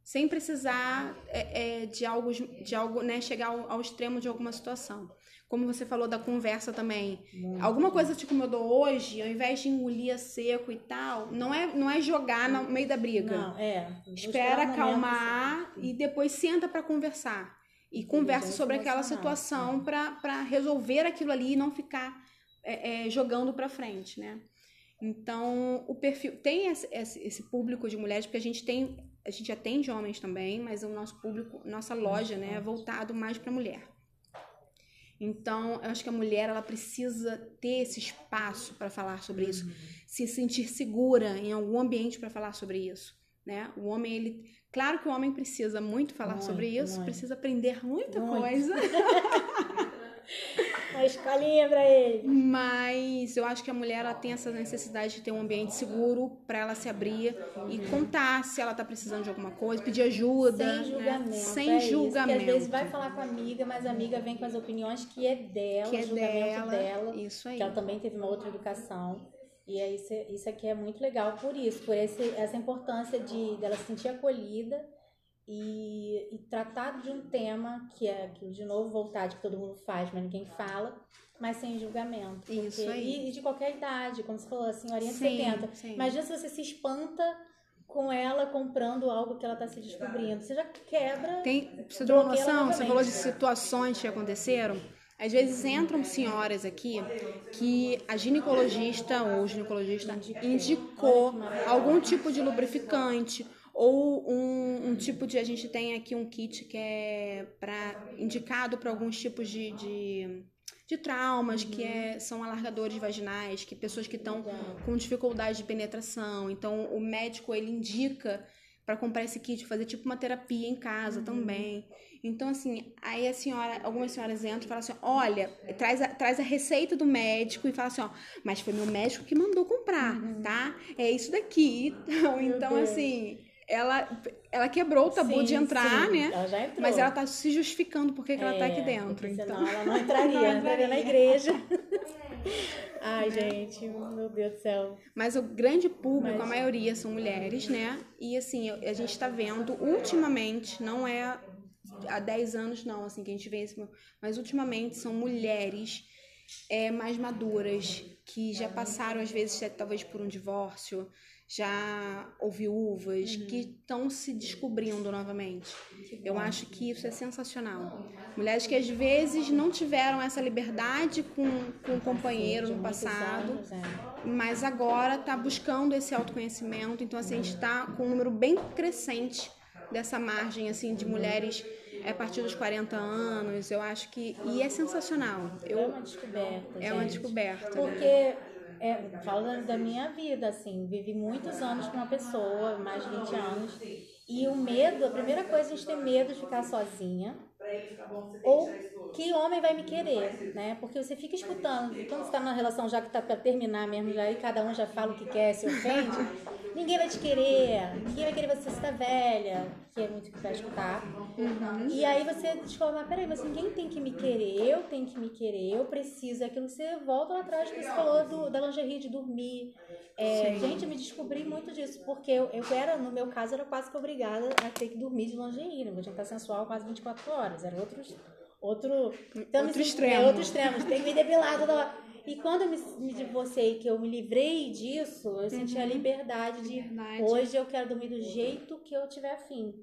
sem precisar é, é, de algo, de algo, né? Chegar ao, ao, extremo de alguma situação. Como você falou da conversa também. Muito Alguma coisa te incomodou hoje, ao invés de engolir a seco e tal, não é, não é jogar no meio da briga. Não, é. Espera acalmar e depois senta para conversar. E conversa sobre aquela situação para resolver aquilo ali e não ficar é, é, jogando para frente, né? Então, o perfil tem esse, esse, público de mulheres, porque a gente tem, a gente atende homens também, mas o nosso público, nossa loja, né, é voltado mais para mulher. Então, eu acho que a mulher ela precisa ter esse espaço para falar sobre isso, uhum. se sentir segura em algum ambiente para falar sobre isso, né? O homem ele, claro que o homem precisa muito falar muito, sobre isso, muito. precisa aprender muita muito. coisa. Uma escolinha pra ele. Mas eu acho que a mulher ela tem essa necessidade de ter um ambiente seguro para ela se abrir e contar se ela tá precisando de alguma coisa, pedir ajuda. Sem né? julgamento. Né? Sem é julgamento. Isso, às vezes vai falar com a amiga, mas a amiga vem com as opiniões que é dela, que é julgamento dela, dela. Isso aí. Que ela também teve uma outra educação. E é isso, isso aqui é muito legal por isso, por esse, essa importância de dela se sentir acolhida e, e tratar de um tema que é aquilo de novo vontade que todo mundo faz, mas ninguém fala, mas sem julgamento. Porque, Isso aí. E, e, de qualquer idade, como você falou, a senhorinha de Sim, 70. sim. Imagina se você se espanta com ela comprando algo que ela está se descobrindo. Você já quebra. Tem, você ter uma noção, você falou de situações que aconteceram. Às vezes entram senhoras aqui que a ginecologista ou o ginecologista indicou algum tipo de lubrificante ou um, um tipo de a gente tem aqui um kit que é para indicado para alguns tipos de, de, de traumas que é, são alargadores vaginais que pessoas que estão com dificuldade de penetração. Então o médico ele indica para comprar esse kit fazer tipo uma terapia em casa também então, assim, aí a senhora, algumas senhoras entram e falam assim: olha, traz a, traz a receita do médico e fala assim: ó, mas foi meu médico que mandou comprar, tá? É isso daqui. Então, então Deus. assim, ela, ela quebrou o tabu Sim, de entrar, sim, né? Ela já entrou. Mas ela tá se justificando porque que ela tá aqui É, dentro. porque Então. Senão ela não entraria, Não ela entraria na igreja. Ai, gente, meu Deus do céu. Mas o grande público, Mas- a maioria são mulheres, né? E assim, a gente tá vendo ultimamente, não é há 10 anos não, assim, que a gente vê esse, mas ultimamente são mulheres é, mais maduras, que já passaram, às vezes, talvez por um divórcio, já ou viúvas, Uhum. que estão se descobrindo novamente. Eu acho que isso é sensacional. Mulheres que às vezes não tiveram essa liberdade com, com o companheiro no passado, é. mas agora tá buscando esse autoconhecimento. Então, assim, a gente tá com um número bem crescente dessa margem, assim, de mulheres é, a partir dos 40 anos. Eu acho que... E é sensacional. É Eu, uma descoberta. é uma descoberta. Porque, né? É, falo da- minha vida, assim, vivi muitos anos com uma pessoa, mais de 20 anos, e o medo, a primeira coisa, a gente tem medo de ficar sozinha, ou que homem vai me querer, né? Porque você fica escutando, quando você tá numa relação já que tá pra terminar mesmo, já, e cada um já fala o que quer, se ofende, ninguém vai te querer, ninguém vai querer você, você tá velha, que é muito o que vai escutar. E aí você descobre, mas peraí, mas ninguém tem que me querer, eu tenho que me querer, eu preciso. É aquilo que você volta lá atrás que você falou do, da lingerie de dormir. É, gente, eu me descobri muito disso, porque eu, eu era, no meu caso, era quase que obrigada a ter que dormir de lingerie, não podia estar sensual quase 24 horas. Era outros, outro, então, Outro me- extremo. É, outro extremo, tem que me depilar toda hora. E quando eu me, me divorciei, que eu me livrei disso, eu senti a liberdade de Verdade. hoje eu quero dormir do jeito que eu tiver afim.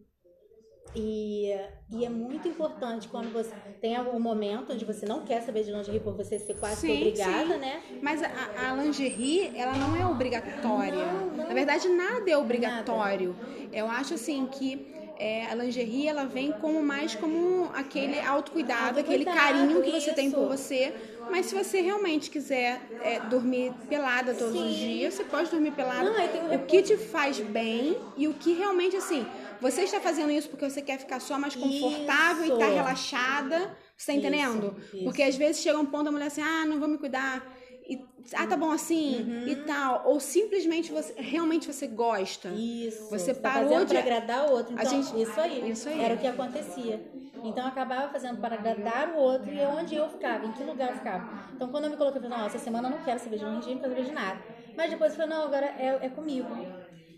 E, e é muito importante quando você tem algum momento onde você não quer saber de lingerie por você ser quase Sim, obrigada, sim. né? Mas a, a lingerie, ela não é obrigatória. Na verdade, nada é obrigatório. Eu acho assim que é, a lingerie ela vem como mais como aquele autocuidado, aquele carinho que você tem por isso. você. Mas se você realmente quiser é, dormir pelada todos os Sim. dias, você pode dormir pelada. Não, o que te faz bem e o que realmente assim. Você está fazendo isso porque você quer ficar só mais confortável e Isso. tá relaxada. Você tá Isso, entendendo? isso. Porque às vezes chega um ponto da mulher assim, ah, não vou me cuidar. E, ah, tá bom assim Uhum. e tal. Ou simplesmente você realmente você gosta. Isso. Você tá parou de- agradar o outro. Então, gente- isso aí. Isso aí. Era o que acontecia. Então eu acabava fazendo para agradar o outro e onde eu ficava, em que lugar eu ficava. Então quando eu me coloquei, eu falei, não, essa semana eu não quero saber de lingerie, não quero saber de nada. Mas depois eu falei, não, agora é, é comigo.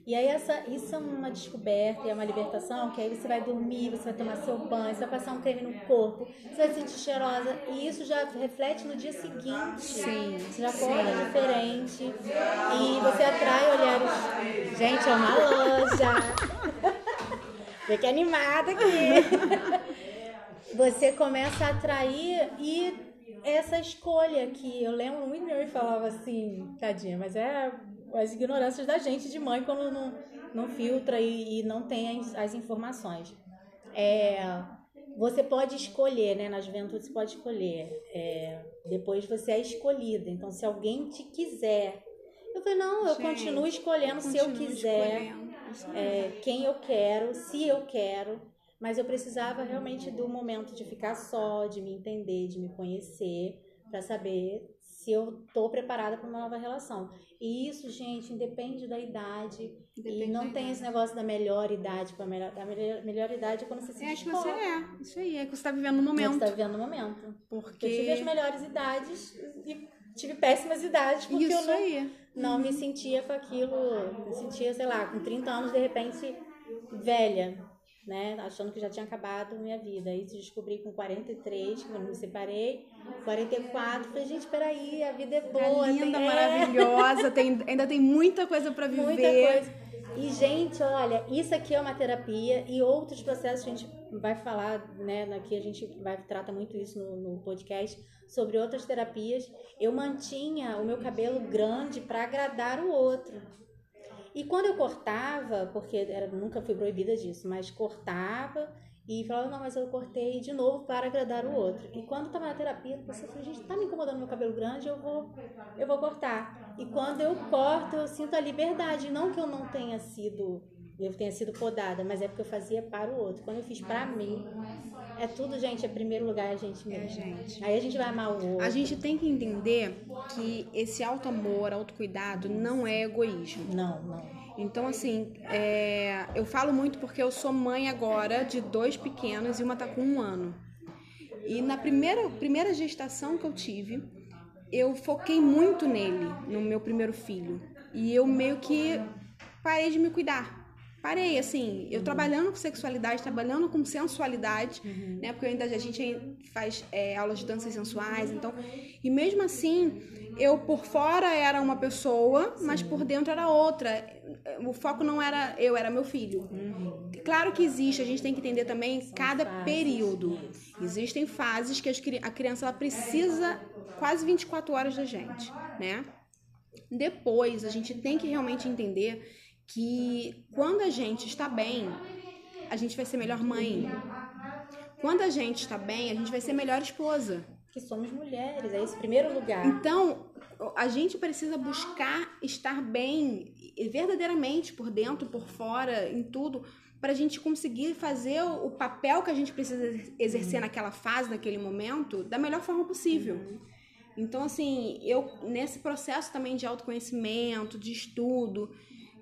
E aí essa, isso é uma descoberta, é uma libertação, que aí você vai dormir, você vai tomar seu banho, você vai passar um creme no corpo, você vai se sentir cheirosa, e isso já reflete no dia seguinte. Sim, Você já acorda diferente. E você atrai olhares. Gente, é uma loja. Vê que animada aqui. Você começa a atrair e essa escolha que eu lembro muito meu falava assim, tadinha, mas é as ignorâncias da gente de mãe quando não, não filtra e, e não tem as, as informações. É, você pode escolher, né? Na juventude você pode escolher. É, depois você é escolhida. Então, se alguém te quiser. Eu falei, não, eu Gente, continuo escolhendo se eu quiser, é, quem eu quero, se eu quero. Mas eu precisava realmente do momento de ficar só, de me entender, de me conhecer, para saber se eu tô preparada para uma nova relação. E isso, gente, independe da idade. Depende e não tem idade. esse negócio da melhor idade para melhor. A melhor, melhor idade é quando você se Eu acho que você é. Isso aí, é que você tá vivendo no Você momento. tá vivendo o momento. Porque. Eu tive as melhores idades e tive péssimas idades porque eu Isso não, aí. não me sentia com aquilo. Me sentia, sei lá, com 30 anos, de repente, velha. Né? Achando que já tinha acabado minha vida. Aí descobri com 43, quando me separei. 44, falei, gente, peraí, a vida é boa. É linda, tem... maravilhosa, tem, ainda tem muita coisa para viver. Muita coisa. E, gente, olha, isso aqui é uma terapia e outros processos a gente vai falar, né? Aqui a gente vai trata muito isso no, no podcast sobre outras terapias. Eu mantinha o meu cabelo grande para agradar o outro. E quando eu cortava, porque era, nunca fui proibida disso, mas cortava e falava, não, mas eu cortei de novo para agradar o outro. E quando eu tava na terapia, eu pensei, gente, tá me incomodando meu cabelo grande, eu vou, eu vou cortar. E quando eu corto, eu sinto a liberdade. Não que eu não tenha sido, eu tenha sido podada, mas é porque eu fazia para o outro. Quando eu fiz para mim, é tudo, gente, é primeiro lugar a gente mesmo. É, gente. Aí a gente vai amar o outro. A gente tem que entender que esse auto-amor, autocuidado não é egoísmo. Não, não. Então, assim, é, eu falo muito porque eu sou mãe agora de dois pequenos e uma tá com um ano. E na primeira, primeira gestação que eu tive, eu foquei muito nele, no meu primeiro filho. E eu meio que parei de me cuidar. Parei, assim, eu uhum. trabalhando com sexualidade, trabalhando com sensualidade, uhum. né? Porque ainda a gente faz é, aulas de danças sensuais, então. E mesmo assim, eu por fora era uma pessoa, Sim. mas por dentro era outra. O foco não era eu, era meu filho. Uhum. Claro que existe, a gente tem que entender também São cada fases. período. Existem fases que a criança ela precisa quase 24 horas da gente, né? Depois, a gente tem que realmente entender que quando a gente está bem, a gente vai ser melhor mãe. Quando a gente está bem, a gente vai ser melhor esposa. Que somos mulheres, é esse primeiro lugar. Então, a gente precisa buscar estar bem verdadeiramente por dentro, por fora, em tudo, para a gente conseguir fazer o papel que a gente precisa exercer uhum. naquela fase, naquele momento, da melhor forma possível. Uhum. Então, assim, eu nesse processo também de autoconhecimento, de estudo,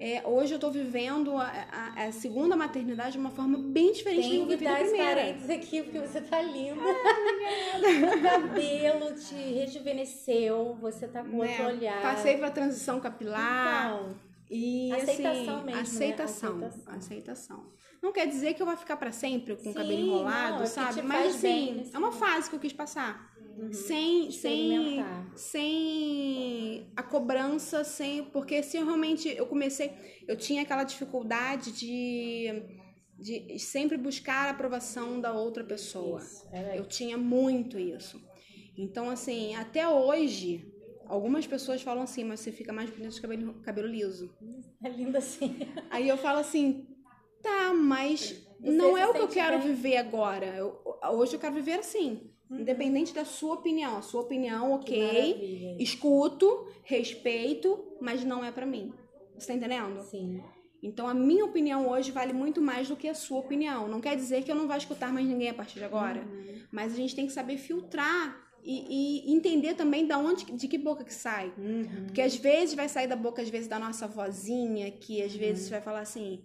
é, hoje eu tô vivendo a, a, a, segunda maternidade de uma forma bem diferente Tem do que eu vivi a primeira. parênteses aqui, porque você tá linda. Ah, o cabelo te rejuvenesceu, você tá com né? outro olhar. Passei pra transição capilar. Então, e, aceitação assim, mesmo, aceitação, né? aceitação, aceitação. Não quer dizer que eu vou ficar para sempre com Sim, o cabelo enrolado, não, é sabe? Mas assim, é uma fase que eu quis passar. Uhum. Sem, sem, sem a cobrança, sem. Porque se eu realmente eu comecei. Eu tinha aquela dificuldade de, de sempre buscar a aprovação da outra pessoa. eu tinha muito isso. Então, assim, até hoje, algumas pessoas falam assim, mas você fica mais bonita de cabelo, cabelo liso. É lindo assim. Aí eu falo assim, tá, mas você não é o que eu quero bem? viver agora. Eu, hoje eu quero viver assim. Uhum. Independente da sua opinião. A sua opinião, ok. Escuto, respeito, mas não é para mim. Você tá entendendo? Sim. Então a minha opinião hoje vale muito mais do que a sua opinião. Não quer dizer que eu não vou escutar mais ninguém a partir de agora. Uhum. Mas a gente tem que saber filtrar e, e, entender também da onde, de que boca que sai. Uhum. Porque às vezes vai sair da boca, às vezes, da nossa vozinha, que às vezes uhum. vai falar assim: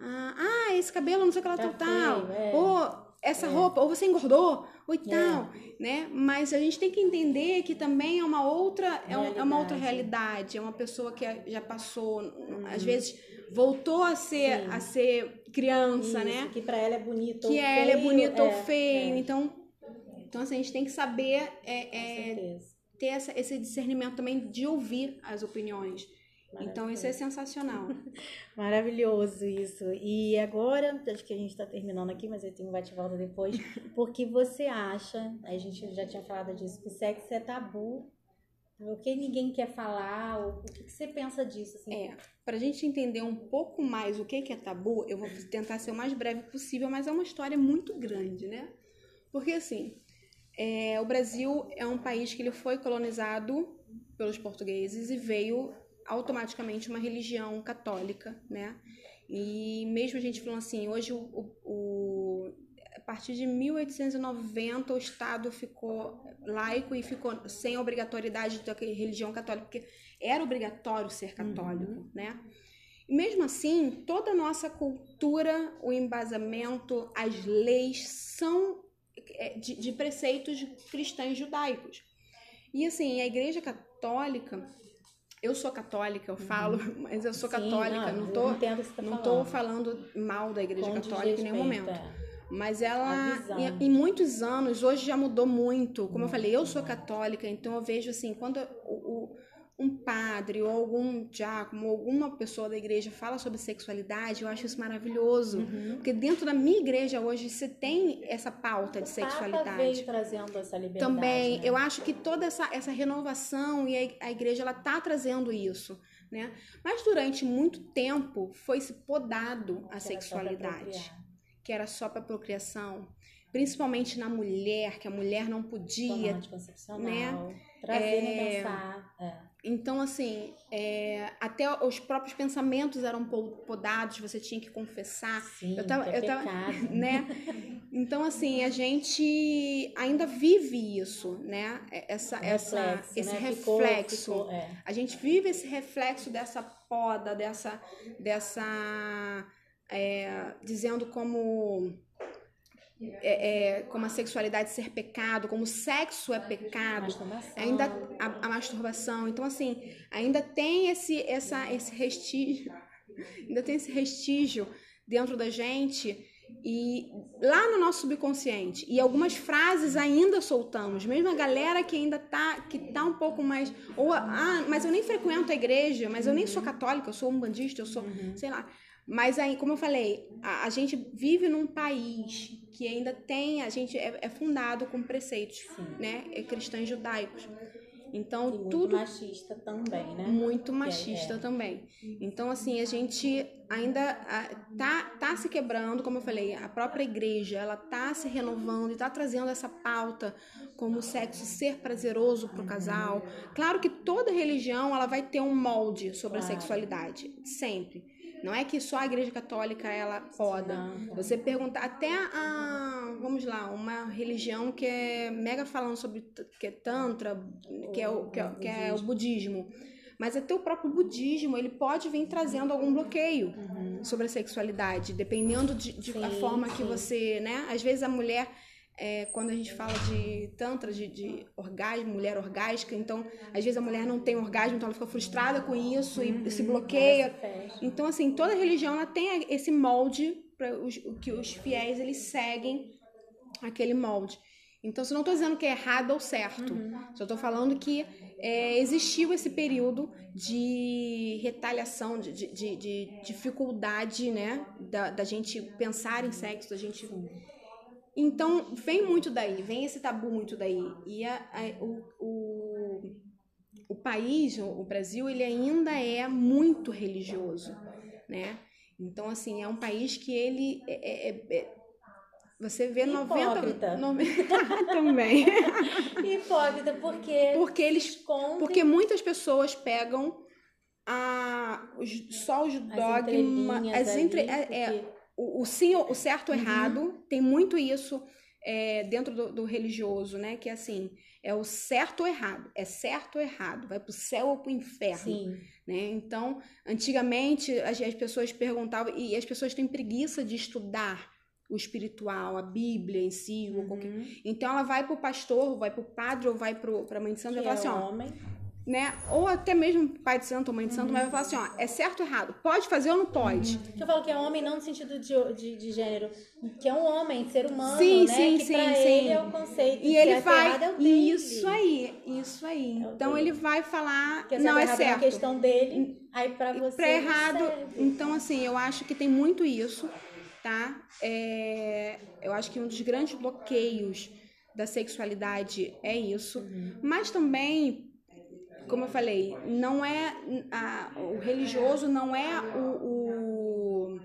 ah, ah, esse cabelo, não sei o que lá, tá tal, tal. É. Ou essa é. roupa, ou você engordou, ou tal, é. né? Mas a gente tem que entender que também é uma outra, é, um, é uma outra realidade, é uma pessoa que já passou, uhum. às vezes voltou a ser Sim. a ser criança, Isso, né? Que para ela é bonito que ou ela é bonito ou é, feio, é. então então assim, a gente tem que saber é, ter essa, esse discernimento também de ouvir as opiniões. Então isso é sensacional. Maravilhoso isso. E agora, acho que a gente está terminando aqui, mas eu tenho um bate-volta depois. Porque você acha, a gente já tinha falado disso, que sexo é tabu. O que ninguém quer falar? O que você pensa disso? Assim? É, para a gente entender um pouco mais o que é tabu, eu vou tentar ser o mais breve possível, mas é uma história muito grande, né? Porque assim, é, o Brasil é um país que ele foi colonizado pelos portugueses e veio automaticamente uma religião católica, né? E mesmo a gente falando assim, hoje o, o, a partir de 1890 o Estado ficou laico e ficou sem obrigatoriedade de ter religião católica, porque era obrigatório ser católico, uhum. né? E mesmo assim, toda a nossa cultura, o embasamento, as leis são é, de, de preceitos cristãos judaicos. E assim, a Igreja Católica eu sou católica, eu falo, uhum. mas eu sou Sim, católica, não, não tô, tá não tô falando mal da igreja Com católica em nenhum momento. É. Mas ela, em, em, muitos anos, hoje já mudou muito. Como eu falei, eu sou católica, então eu vejo assim, quando o, o um padre ou algum diácono ou alguma pessoa da igreja fala sobre sexualidade, eu acho isso maravilhoso. Uhum. Porque dentro da minha igreja hoje você tem essa pauta de o sexualidade. Papa veio trazendo essa liberdade. Também, né? eu acho que toda essa, essa renovação e a, a igreja ela tá trazendo isso. Né? Mas durante muito tempo foi se podado a que sexualidade, que era só para procriação, principalmente na mulher, que a mulher não podia, né? Trazer é, pensar. É. Então, assim, é, até os próprios pensamentos eram podados, você tinha que confessar. Sim, eu tava, é eu tava, né? Então, assim, a gente ainda vive isso, né? Essa, reflexo, essa, esse né? reflexo. Ficou, ficou, é. A gente vive esse reflexo dessa poda, dessa, dessa, é, dizendo como é, é, como a sexualidade ser pecado, como o sexo é pecado, ainda a, a, masturbação. Então assim, ainda tem esse essa esse restígio, ainda tem esse restígio dentro da gente e lá no nosso subconsciente. E algumas frases ainda soltamos, mesmo a galera que ainda tá que tá um pouco mais ou ah, mas eu nem frequento a igreja, mas eu nem sou católica, eu sou um bandista, eu sou, uhum. sei lá. Mas aí, como eu falei, a, a, gente vive num país que ainda tem, a gente é, é fundado com preceitos, Sim. né, é cristãos judaicos. Então e muito tudo machista também, né? Muito machista é, é. também. Então assim a gente ainda tá tá se quebrando, como eu falei, a própria igreja ela tá se renovando e tá trazendo essa pauta como o sexo ser prazeroso para o casal. Claro que toda religião ela vai ter um molde sobre claro. a sexualidade, sempre. Não é que só a igreja católica ela poda. Você pergunta até a, vamos lá, uma religião que é mega falando sobre que é tantra, que é o que é, que é o budismo. Mas até o próprio budismo, ele pode vir trazendo algum bloqueio uhum. sobre a sexualidade, dependendo de, de sim, a forma sim. que você, né? Às vezes a mulher é, quando a gente fala de tantra, de, de orgasmo, mulher orgástica, então às vezes a mulher não tem orgasmo, então ela fica frustrada com isso e uhum, se bloqueia. Então, assim, toda religião ela tem esse molde para que os fiéis eles seguem aquele molde. Então, se não estou dizendo que é errado ou certo, uhum. só estou falando que é, existiu esse período de retaliação, de, de, de, de dificuldade, né, da, da, gente pensar em sexo, da gente então, vem muito daí, vem esse tabu muito daí. E a, a, o, o, o país, o Brasil, ele ainda é muito religioso, né? Então, assim, é um país que ele é, é, é, é você vê Hipócrita. 90, 90 também. Hipócrita, porque porque eles escondem... porque muitas pessoas pegam a os, só os dogmas, as entre, é, é o, o sim, o certo, o uhum. errado, tem muito isso é, dentro do, do, religioso, né? Que é assim, é o certo ou errado, é certo ou errado, vai pro céu ou pro inferno, Sim. né? Então, antigamente as, as pessoas perguntavam e as pessoas têm preguiça de estudar o espiritual, a Bíblia em si, uhum. qualquer... então ela vai pro pastor, vai pro padre ou vai pro pra mãe de santo e fala é assim, ó, homem né? Ou até mesmo pai de santo ou mãe de santo, uhum. mas vai falar assim, ó, é certo ou errado? Pode fazer ou não pode? Uhum. Eu falo que é homem não no sentido de, de, de, gênero, que é um homem, ser humano, sim, né? Sim, que sim, pra sim. ele é o conceito. E ele vai. É isso aí, isso aí. É então ele vai falar. Que não é certo. É a questão dele, aí pra você. Pra errado. Então, assim, eu acho que tem muito isso, tá? É, eu acho que um dos grandes bloqueios da sexualidade é isso. Uhum. Mas também como eu falei, não é a, o religioso não é o, o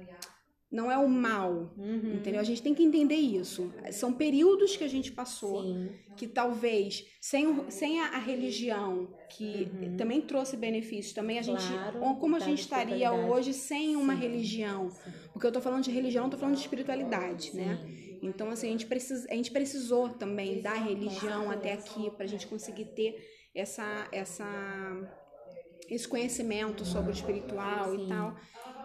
não é o mal, uhum. entendeu? A gente tem que entender isso. São períodos que a gente passou Sim. que talvez sem, sem a, a religião que uhum. também trouxe benefícios, também a gente claro, como a gente estaria hoje sem uma Sim. religião? Sim. Porque eu tô falando de religião, eu tô falando de espiritualidade, né? Então assim, a gente precisa, a gente precisou também da religião até aqui para a gente conseguir ter essa, essa, esse conhecimento sobre o espiritual Sim. e tal.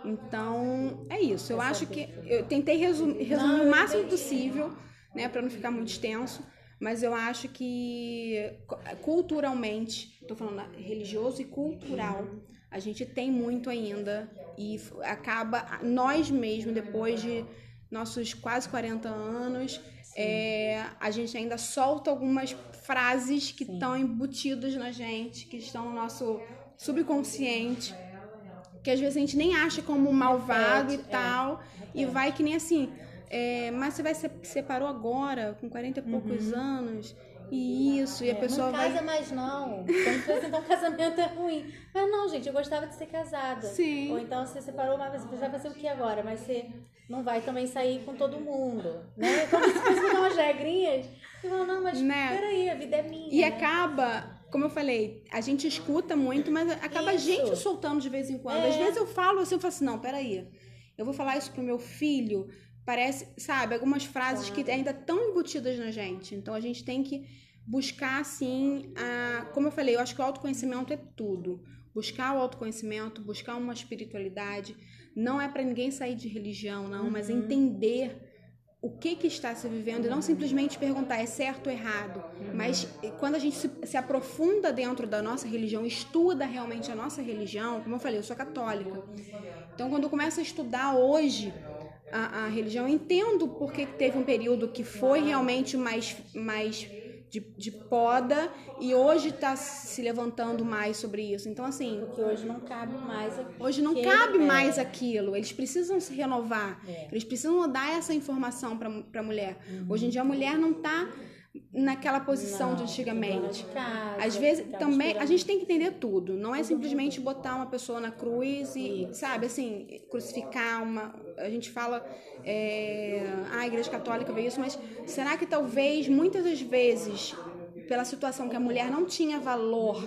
Então, é isso. Eu acho que eu tentei resumir, resumir não, o máximo possível, né, para não ficar muito extenso, Mas eu acho que culturalmente, estou falando religioso e cultural, a gente tem muito ainda e acaba nós mesmos depois de nossos quase 40 anos, é, a gente ainda solta algumas frases que estão embutidas na gente, que estão no nosso subconsciente, que às vezes a gente nem acha como malvado e é. tal, e vai que nem assim, é, mas você vai se separou agora, com 40 e poucos uhum. anos, isso, e a é, pessoa não vai... casa mais não. Se então casamento é ruim. Mas não, gente, eu gostava de ser casada. Sim. Ou então você separou, mas você vai fazer o que agora? Mas você não vai também sair com todo mundo, né? Como se fosse umas regrinhas. Eu falo, não, mas né? peraí, a vida é minha. E né? acaba, como eu falei, a gente escuta muito, mas acaba isso. a gente soltando de vez em quando. É. Às vezes eu falo assim, eu falo assim, não, peraí. Eu vou falar isso pro meu filho. Parece, sabe, algumas frases claro. que ainda estão embutidas na gente. Então a gente tem que buscar, assim, a, como eu falei, eu acho que o autoconhecimento é tudo. Buscar o autoconhecimento, buscar uma espiritualidade. Não é para ninguém sair de religião, não, uhum. mas entender o que, que está se vivendo e não simplesmente perguntar é certo ou errado, uhum. mas quando a gente se, se, aprofunda dentro da nossa religião, estuda realmente a nossa religião, como eu falei, eu sou católica. Então, quando eu começo a estudar hoje a, a religião, eu entendo porque teve um período que foi realmente mais, mais de, de poda e hoje está se levantando mais sobre isso. Então, assim. Porque hoje não cabe mais aquilo. Hoje não cabe é. mais aquilo. Eles precisam se renovar. É. Eles precisam dar essa informação para a mulher. Uhum. Hoje em dia, a mulher não está naquela posição não, de antigamente. De casa, Às vezes também a gente tem que entender tudo. Não é simplesmente botar uma pessoa na cruz e, sabe, assim, crucificar uma. A gente fala, é, ah, a Igreja Católica vê isso, mas será que talvez muitas das vezes, pela situação que a mulher não tinha valor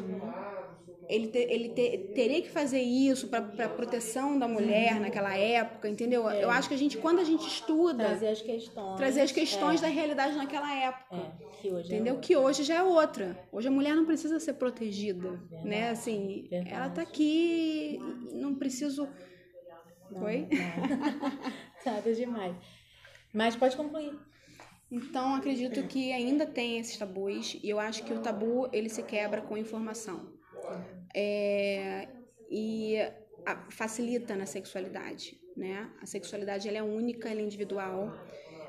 ele, te, ele te, teria que fazer isso para proteção da mulher naquela época, entendeu? É. Eu acho que a gente, quando a gente estuda. Trazer as questões. Trazer as questões é. da realidade naquela época. É. Que hoje é entendeu? que hoje já é outra. Hoje a mulher não precisa ser protegida. Verdade. Né? Assim, Verdade. ela tá aqui, não preciso. Não, Foi? Nada demais. Mas pode concluir. Então, acredito que ainda tem esses tabus e eu acho que o tabu ele se quebra com informação é, e a, facilita na sexualidade, né? A sexualidade ela é única, ela é individual.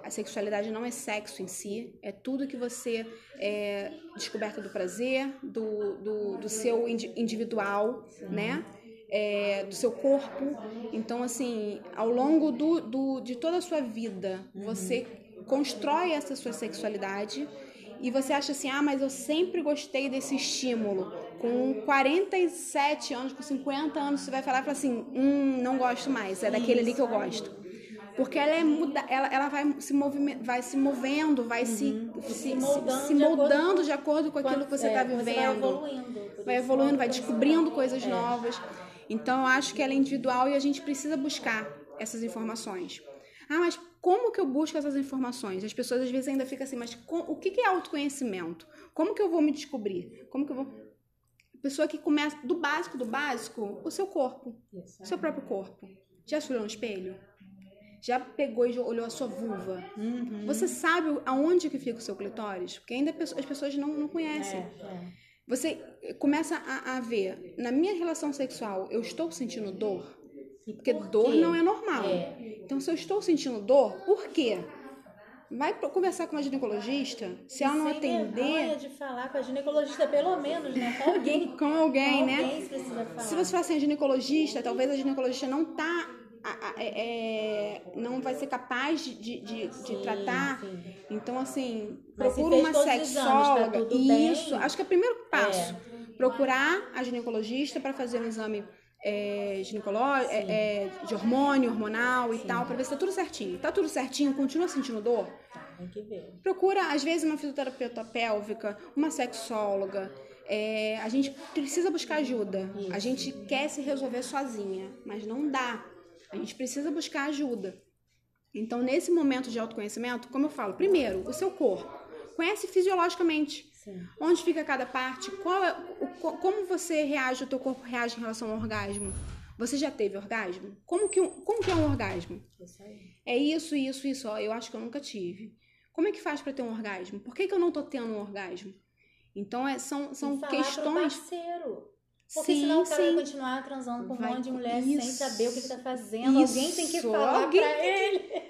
A sexualidade não é sexo em si, é tudo que você é descoberta do prazer, do, do, do seu individual, né? É, do seu corpo. Então, assim, ao longo do, do, de toda a sua vida, você constrói essa sua sexualidade e você acha assim, ah, mas eu sempre gostei desse estímulo com 47 anos, com 50 anos, você vai falar e falar assim: hum, não gosto mais, é daquele ali que eu gosto. Porque ela é muda, ela, ela vai se movime, vai se movendo, vai uhum. se, se, moldando, se, moldando de, acordo com aquilo que você está é, vivendo. Vai evoluindo. Vai evoluindo, vai descobrindo coisas é. novas. Então eu acho que ela é individual e a gente precisa buscar essas informações. Ah, mas como que eu busco essas informações? As pessoas às vezes ainda ficam assim, mas com, o que, que é autoconhecimento? Como que eu vou me descobrir? Como que eu vou Pessoa que começa do básico do básico, o seu corpo, o seu próprio corpo. Já se olhou no espelho? Já pegou e olhou a sua vulva? Uhum. Você sabe aonde que fica o seu clitóris? Porque ainda as pessoas não, não conhecem. É, é. Você começa a, a, ver, na minha relação sexual, eu estou sentindo dor? Porque por dor não é normal. É. Então, se eu estou sentindo dor, por quê? Vai conversar com uma ginecologista, se ela não atender. de falar com a ginecologista, pelo menos, né? Com alguém. com alguém, com né? Alguém se você for assim, a ginecologista, talvez a ginecologista não tá. É, é, não vai ser capaz de, de, de, de tratar. Sim. Então, assim, procura uma sexóloga. Exames, tá isso, bem? acho que é o primeiro passo. É. Procurar a ginecologista para fazer um exame é, ginecológico, é, é, de hormônio, hormonal e Sim. tal, para ver se tá tudo certinho. Tá tudo certinho, continua sentindo dor? Tem que ver. Procura, às vezes, uma fisioterapeuta pélvica, uma sexóloga. É, a gente precisa buscar ajuda. Isso. A gente quer se resolver sozinha, mas não dá. A gente precisa buscar ajuda. Então, nesse momento de autoconhecimento, como eu falo, primeiro, o seu corpo. Conhece fisiologicamente. Sim. Onde fica cada parte? Qual é, o, como você reage, o teu corpo reage em relação ao orgasmo? Você já teve orgasmo? Como que, como que é um orgasmo? Isso é isso, isso, isso. Ó, eu acho que eu nunca tive. Como é que faz para ter um orgasmo? Por que, que eu não tô tendo um orgasmo? Então, é, são, são E falar questões. Pro parceiro. Porque Sim, senão o cara sim. vai continuar transando com um Vai- monte de mulher isso, sem saber o que ele tá fazendo. Alguém tem que isso, falar alguém pra ele.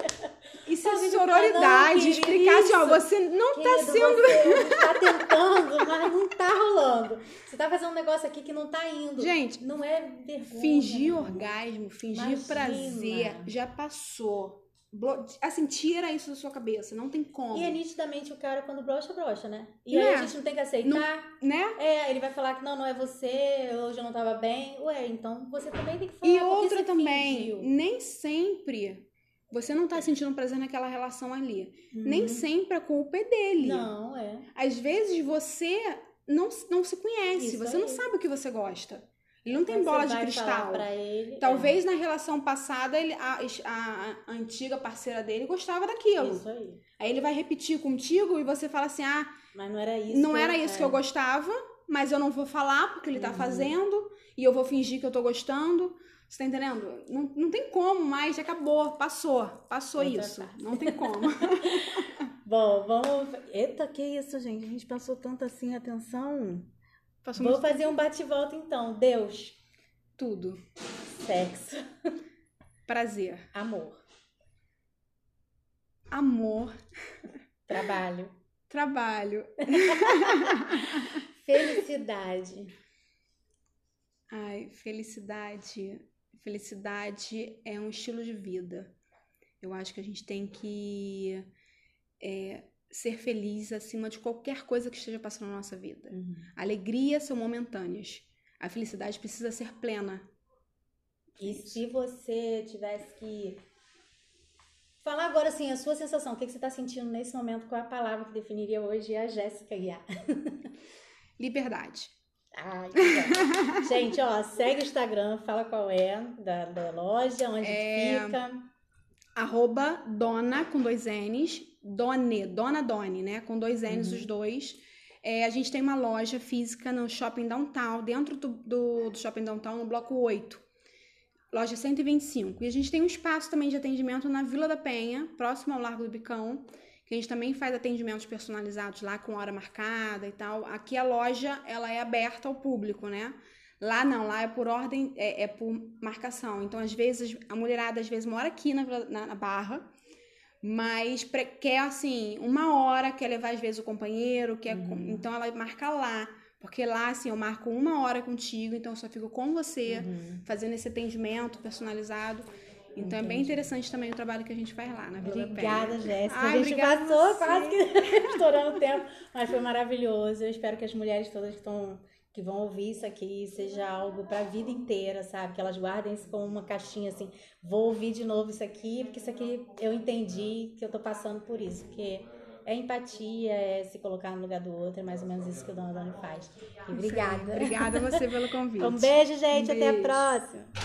Isso é sororidade. não, explicar assim, ó, isso. você não tá Querido, sendo. Você tá tentando, mas não tá rolando. Você tá fazendo um negócio aqui que não tá indo. Gente, não é vergonha. Fingir não. orgasmo, fingir Imagina. prazer, já passou. Assim, tira isso da sua cabeça, não tem como. E é nitidamente o cara quando brocha, brocha, né? E Não aí é? a gente não tem que aceitar. Né? É, ele vai falar que não, não é você, hoje eu não tava bem. Ué, então você também tem que falar E outra também, fingiu. nem sempre você não tá sentindo prazer naquela relação ali. Nem Uhum. sempre a culpa é dele. Não, é. Às vezes você não, não se conhece, Isso você aí. não sabe o que você gosta. Ele não tem bola de cristal. ele, Talvez na relação passada ele, a, a- a antiga parceira dele gostava é. daquilo. Isso aí. Aí ele vai repetir contigo e você fala assim: ah, Mas não era isso. não que eu- era isso que é. eu gostava, mas eu não vou falar porque ele tá Uhum. fazendo e eu vou fingir que eu tô gostando. Você tá entendendo? Não, não tem como mais, já acabou, passou, passou Outra isso. parte. Não tem como. Bom, vamos. Eita, que isso, gente? A gente passou tanto assim, atenção. Vou muito fazer um bate-volta então. Deus, tudo. sexo, Prazer, amor, amor, trabalho, trabalho. felicidade. Ai, felicidade. Felicidade é um estilo de vida. Eu acho que a gente tem que é, ser feliz acima de qualquer coisa que esteja passando na nossa vida. Alegria são momentâneas. A felicidade precisa ser plena. E se você tivesse que falar agora assim, a sua sensação, o que que você está sentindo nesse momento, qual é a palavra que definiria hoje a Jéssica Guiar? Liberdade. Ai. Gente, ó, segue o Instagram, fala qual é da, da loja, onde É, fica. Arroba dona com dois N's. Done, dona Doni, né? Com dois N's Uhum. os dois. É, a gente tem uma loja física no Shopping Downtown, dentro do, do, do Shopping Downtown, no bloco 8. Loja 125. E a gente tem um espaço também de atendimento na Vila da Penha, próximo ao Largo do Bicão, que a gente também faz atendimentos personalizados lá com hora marcada e tal. Aqui a loja, ela é aberta ao público, né? Lá não, lá é por ordem, é, é por marcação. Então, às vezes, a mulherada às vezes mora aqui na, na, na Barra, mas quer assim, uma hora, quer levar às vezes o companheiro, quer, Uhum. então ela marca lá. Porque lá, assim, eu marco uma hora contigo, então eu só fico com você, Uhum. fazendo esse atendimento personalizado. Então é bem Entendi. interessante também o trabalho que a gente faz lá na Vila da Obrigada. Jéssica. A gente obrigada passou você. quase que estourando o tempo, mas foi maravilhoso. Eu espero que as mulheres todas que estão que vão ouvir isso aqui seja algo para a vida inteira, sabe? Que elas guardem isso como uma caixinha assim. Vou ouvir de novo isso aqui, porque isso aqui eu entendi que eu tô passando por isso, porque é empatia, é se colocar no lugar do outro, é mais ou menos isso que o Dona Dani faz. E obrigada. Obrigada a você pelo convite. Um beijo, gente. Um Até a beijo. próxima.